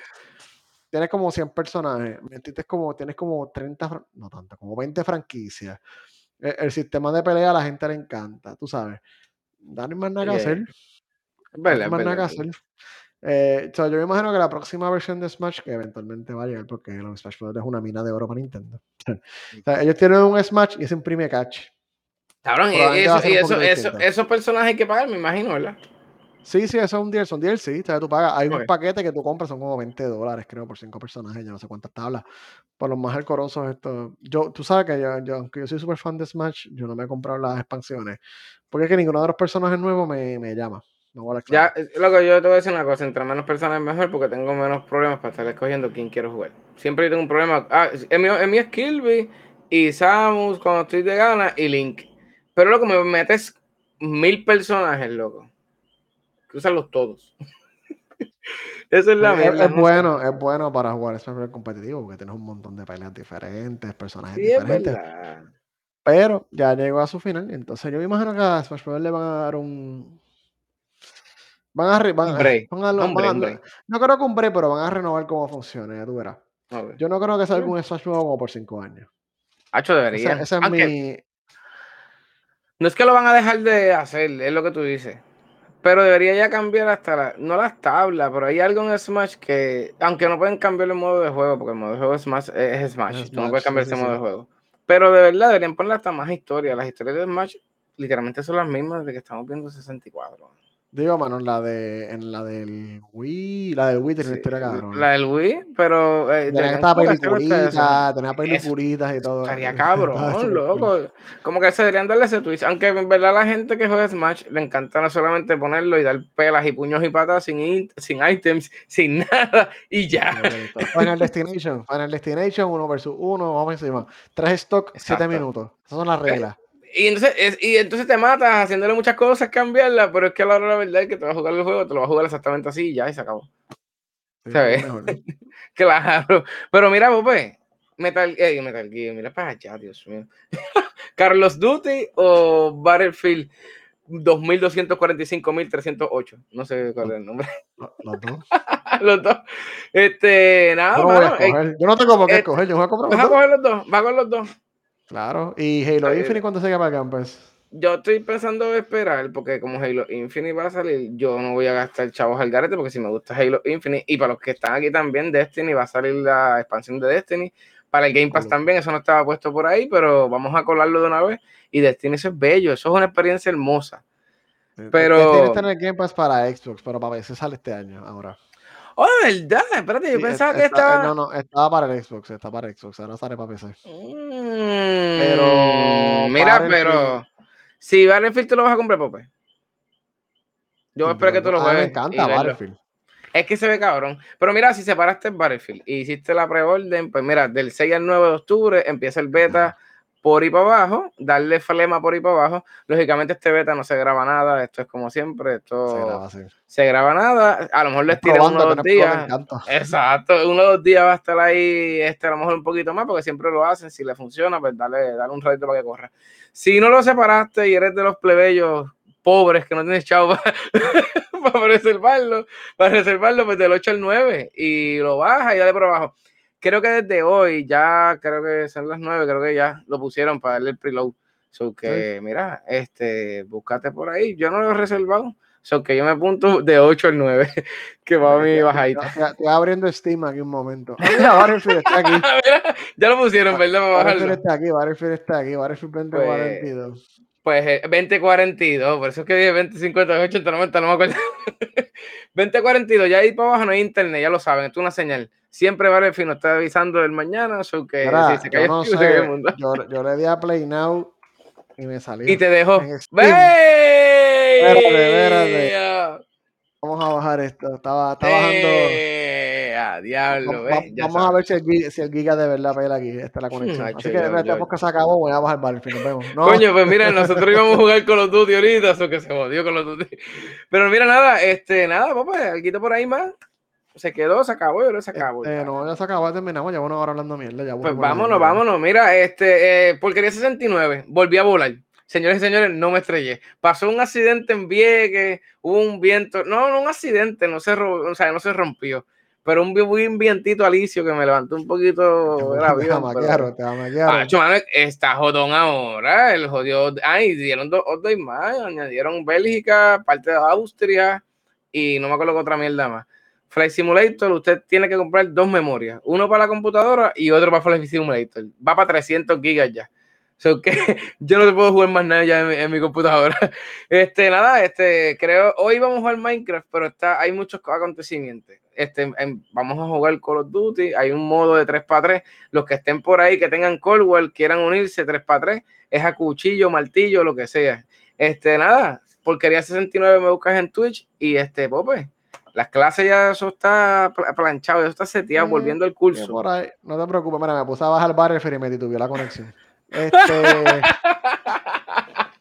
tienes como 100 personajes. Mentiste como, tienes como 30, fran- no tanto, como 20 franquicias. El, el sistema de pelea a la gente le encanta, tú sabes. Hay más nada que hacer. Es es más nada verdad. que es verdad. hacer. Eh, so, yo me imagino que la próxima versión de Smash, que eventualmente va a llegar, porque los Smash Bros. es una mina de oro para Nintendo. O sea, ellos tienen un Smash y se imprime catch. Cabrón, y eso, y esos personajes hay que pagar, me imagino, ¿verdad? Sí, sí, eso es un DLC, son DLC, sea, tú pagas. Hay un Ok. paquete que tú compras, son como 20 dólares, creo, por 5 personajes, yo no sé cuántas tablas. Por los más alcorosos, esto. Yo, tú sabes que yo, yo, aunque yo soy súper fan de Smash, yo no me he comprado las expansiones. Porque es que ninguno de los personajes nuevos me, me llama. No voy a Ya, eh, loco, yo te voy a decir una cosa, entre menos personas mejor porque tengo menos problemas para estar escogiendo quién quiero jugar. Siempre tengo un problema. Ah, en mi, en mi es Kirby y Samus cuando estoy de gana y Link. Pero loco, me metes mil personajes, loco. Que usarlos todos. Esa es la Es, es bueno, es bueno para jugar Bros. competitivo porque tienes un montón de peleas diferentes, personajes Sí, es diferentes. Pero ya llegó a su final. Entonces yo me imagino que a Smash Bros. le van a dar un. Van a, re- van, a- van a- van a- no creo que un break, pero van a renovar cómo funciona, ya tú verás. Yo no creo que salga un Smash nuevo como por 5 años. Hacho, Ese, debería. ese es Aunque mi. no es que lo van a dejar de hacer, es lo que tú dices. Pero debería ya cambiar hasta la, no las tablas, pero hay algo en Smash que, aunque no pueden cambiar el modo de juego, porque el modo de juego es Smash, es Smash, Es tú no puedes cambiar sí, ese sí, modo de juego. Pero de verdad deberían ponerle hasta más historia. Las historias de Smash literalmente son las mismas de que estamos viendo 64. Digo, mano, la de. En la del Wii. La del Wii tiene una Sí, historia cabrón. la del Wii, pero eh, Tenía esta peliculita, tenía Eso peliculitas y todo. estaría cabrón, loco. Como que se deberían darle ese twist. Aunque en verdad la gente que juega Smash le encanta no solamente ponerlo y dar pelas y puños y patas sin, in- sin items, sin nada y ya. Final Destination, Final Destination, uno versus uno, vamos encima. Tres stock, siete minutos. Esas son las reglas. Y entonces, y entonces te matas haciéndole muchas cosas, cambiarla, pero es que a la hora de la verdad es que te va a jugar el juego, te lo va a jugar exactamente así y ya, y se acabó. ¿Sabes? claro. Pero mira, pues, Metal, eh, Metal Gear, mira para allá, Dios mío. Carlos Duty o Battlefield 2245.308. No sé cuál es el nombre. Los dos. los dos. Este, nada, no yo no tengo por qué eh, escoger, yo voy a comprar los, dos. a coger los dos. Va con los dos. Claro. ¿Y Halo Infinite cuando se para Campus? Yo estoy pensando esperar, porque como Halo Infinite va a salir, yo no voy a gastar chavos al garete, porque si me gusta Halo Infinite, y para los que están aquí también, Destiny va a salir la expansión de Destiny. Para el Game Pass también, eso no estaba puesto por ahí, pero vamos a colarlo de una vez. Y Destiny eso es bello, eso es una experiencia hermosa. Pero. Destiny está en el Game Pass para Xbox, pero para PC sale este año ahora. Oh, verdad, espérate, yo pensaba que estaba. No, no, estaba para el Xbox, está para Xbox, ahora sale para PC. Mm, pero. Mira, pero. Si Battlefield te lo vas a comprar, Pope. Yo espero que tú lo juegues. Me encanta Battlefield. Es que se ve cabrón. Pero mira, si separaste el Battlefield y hiciste la preorden, pues mira, del 6 al 9 de octubre empieza el beta por ahí para abajo, darle flema por ahí para abajo. Lógicamente este beta no se graba nada, esto es como siempre, esto se graba, se graba nada, a lo mejor les tira uno o dos días. Exacto, uno o dos días va a estar ahí, este a lo mejor un poquito más, porque siempre lo hacen, si le funciona, pues dale, dale un ratito para que corra. Si no lo separaste y eres de los plebeyos pobres que no tienes chavo para, reservarlo, para reservarlo, pues del 8 al 9 y lo baja y dale por abajo. Creo que desde hoy, ya creo que son las 9, creo que ya lo pusieron para darle el preload. So que, mira, este, búscate por ahí. Yo no lo he reservado. So que yo me apunto de 8 al 9, que va a mi bajadita. Estoy abriendo Steam aquí un momento. Mira, Battlefield está aquí. ya lo pusieron, ¿verdad? Para Battlefield está aquí, Battlefield está aquí, Battlefield 2042. Pues 2042, eh, por eso es que dije 2058, 90, no me acuerdo. 2042, ya ahí para abajo no hay internet, ya lo saben, esto es una señal. Siempre Battlefield nos está avisando del mañana, so que si se cae yo, no sé, el mundo. Yo, yo, le di a Play Now y me salió. Y te dejó. Espérate, espérate. Vamos a bajar esto. Estaba, está bajando. Diablo, vamos a ver si el, giga, si el, giga, de verdad pega aquí. Esta es la conexión. Así que después que se acabó, voy a bajar Battlefield. Nos vemos. No. Coño, pues mira, nosotros íbamos a jugar con los Duty ahorita, eso que se jodió con los Duty. Pero mira, nada, este, nada, papá, algo por ahí más. Se quedó, se acabó, yo que se acabó. Este, no, ya se acabó, terminamos, ya bueno, ahora hablando mierda. Ya pues vámonos, vámonos. Mira, este, eh, porquería 69, volví a volar. Señores y señores, no me estrellé. Pasó un accidente en Vieques, hubo un viento, no, no un accidente, no se, o sea, no se rompió, pero un, un vientito alicio que me levantó un poquito el avión. Te pero... te ah, está jodón ahora, el jodió, ay, dieron dos, dos más, añadieron Bélgica, parte de Austria y no me acuerdo qué otra mierda más. Flight Simulator, usted tiene que comprar dos memorias, uno para la computadora y otro para Flight Simulator. Va para 300 gigas ya. So que yo no te puedo jugar más nada ya en mi, computadora. Este, nada, este, creo, hoy vamos a jugar Minecraft, pero está, hay muchos acontecimientos. Este, vamos a jugar Call of Duty, hay un modo de 3x3. Los que estén por ahí, que tengan Coldwell, quieran unirse 3x3, es a cuchillo, martillo, lo que sea. Este, nada, porquería 69 me buscas en Twitch y este, pues, las clases ya eso está planchado, eso está seteado, mm, volviendo al curso. Por ahí, no te preocupes, mira, me puse a bajar el bar y me titubió la conexión. Este,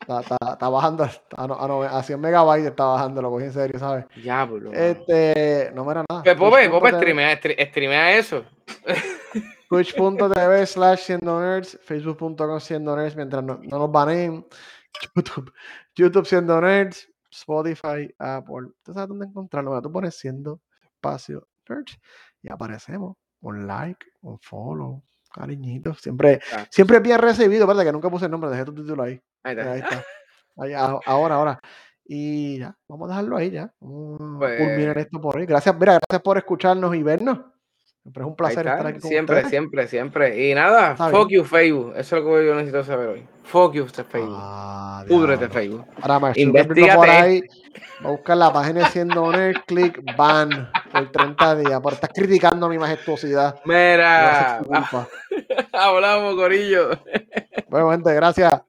está, bajando a, 100 megabytes, está bajando, lo cogí en serio, ¿sabes? Diablo. Este, no me era nada. Pero Pope, Pope, streamea, streamea eso. Twitch.tv slash siendo nerds, facebook.com siendo nerds mientras no, nos baneen, YouTube, YouTube siendo nerds, Spotify, Apple. ¿Tú sabes dónde encontrarlo? tú pones siendo espacio nerds y aparecemos. Un like, un follow, Cariñito, siempre, siempre bien recibido, ¿verdad? Que nunca puse el nombre, dejé tu título ahí. Ahí está. Ahí ahora, ahora. Y ya, vamos a dejarlo ahí ya. Vamos pues esto por ahí. Gracias, mira, gracias por escucharnos y vernos. Siempre es un placer estar aquí con Siempre, ustedes. siempre, siempre. Y nada, fuck you, Facebook. Eso es lo que yo necesito saber hoy. Fuck you, este Facebook. Ah, Púdrete, Facebook. Ahora, más, por ahí. Va a buscar la página siendo honest, click, ban por 30 días. Por estar criticando mi majestuosidad. Mira. Hablamos, Corillo. Bueno, gente, gracias.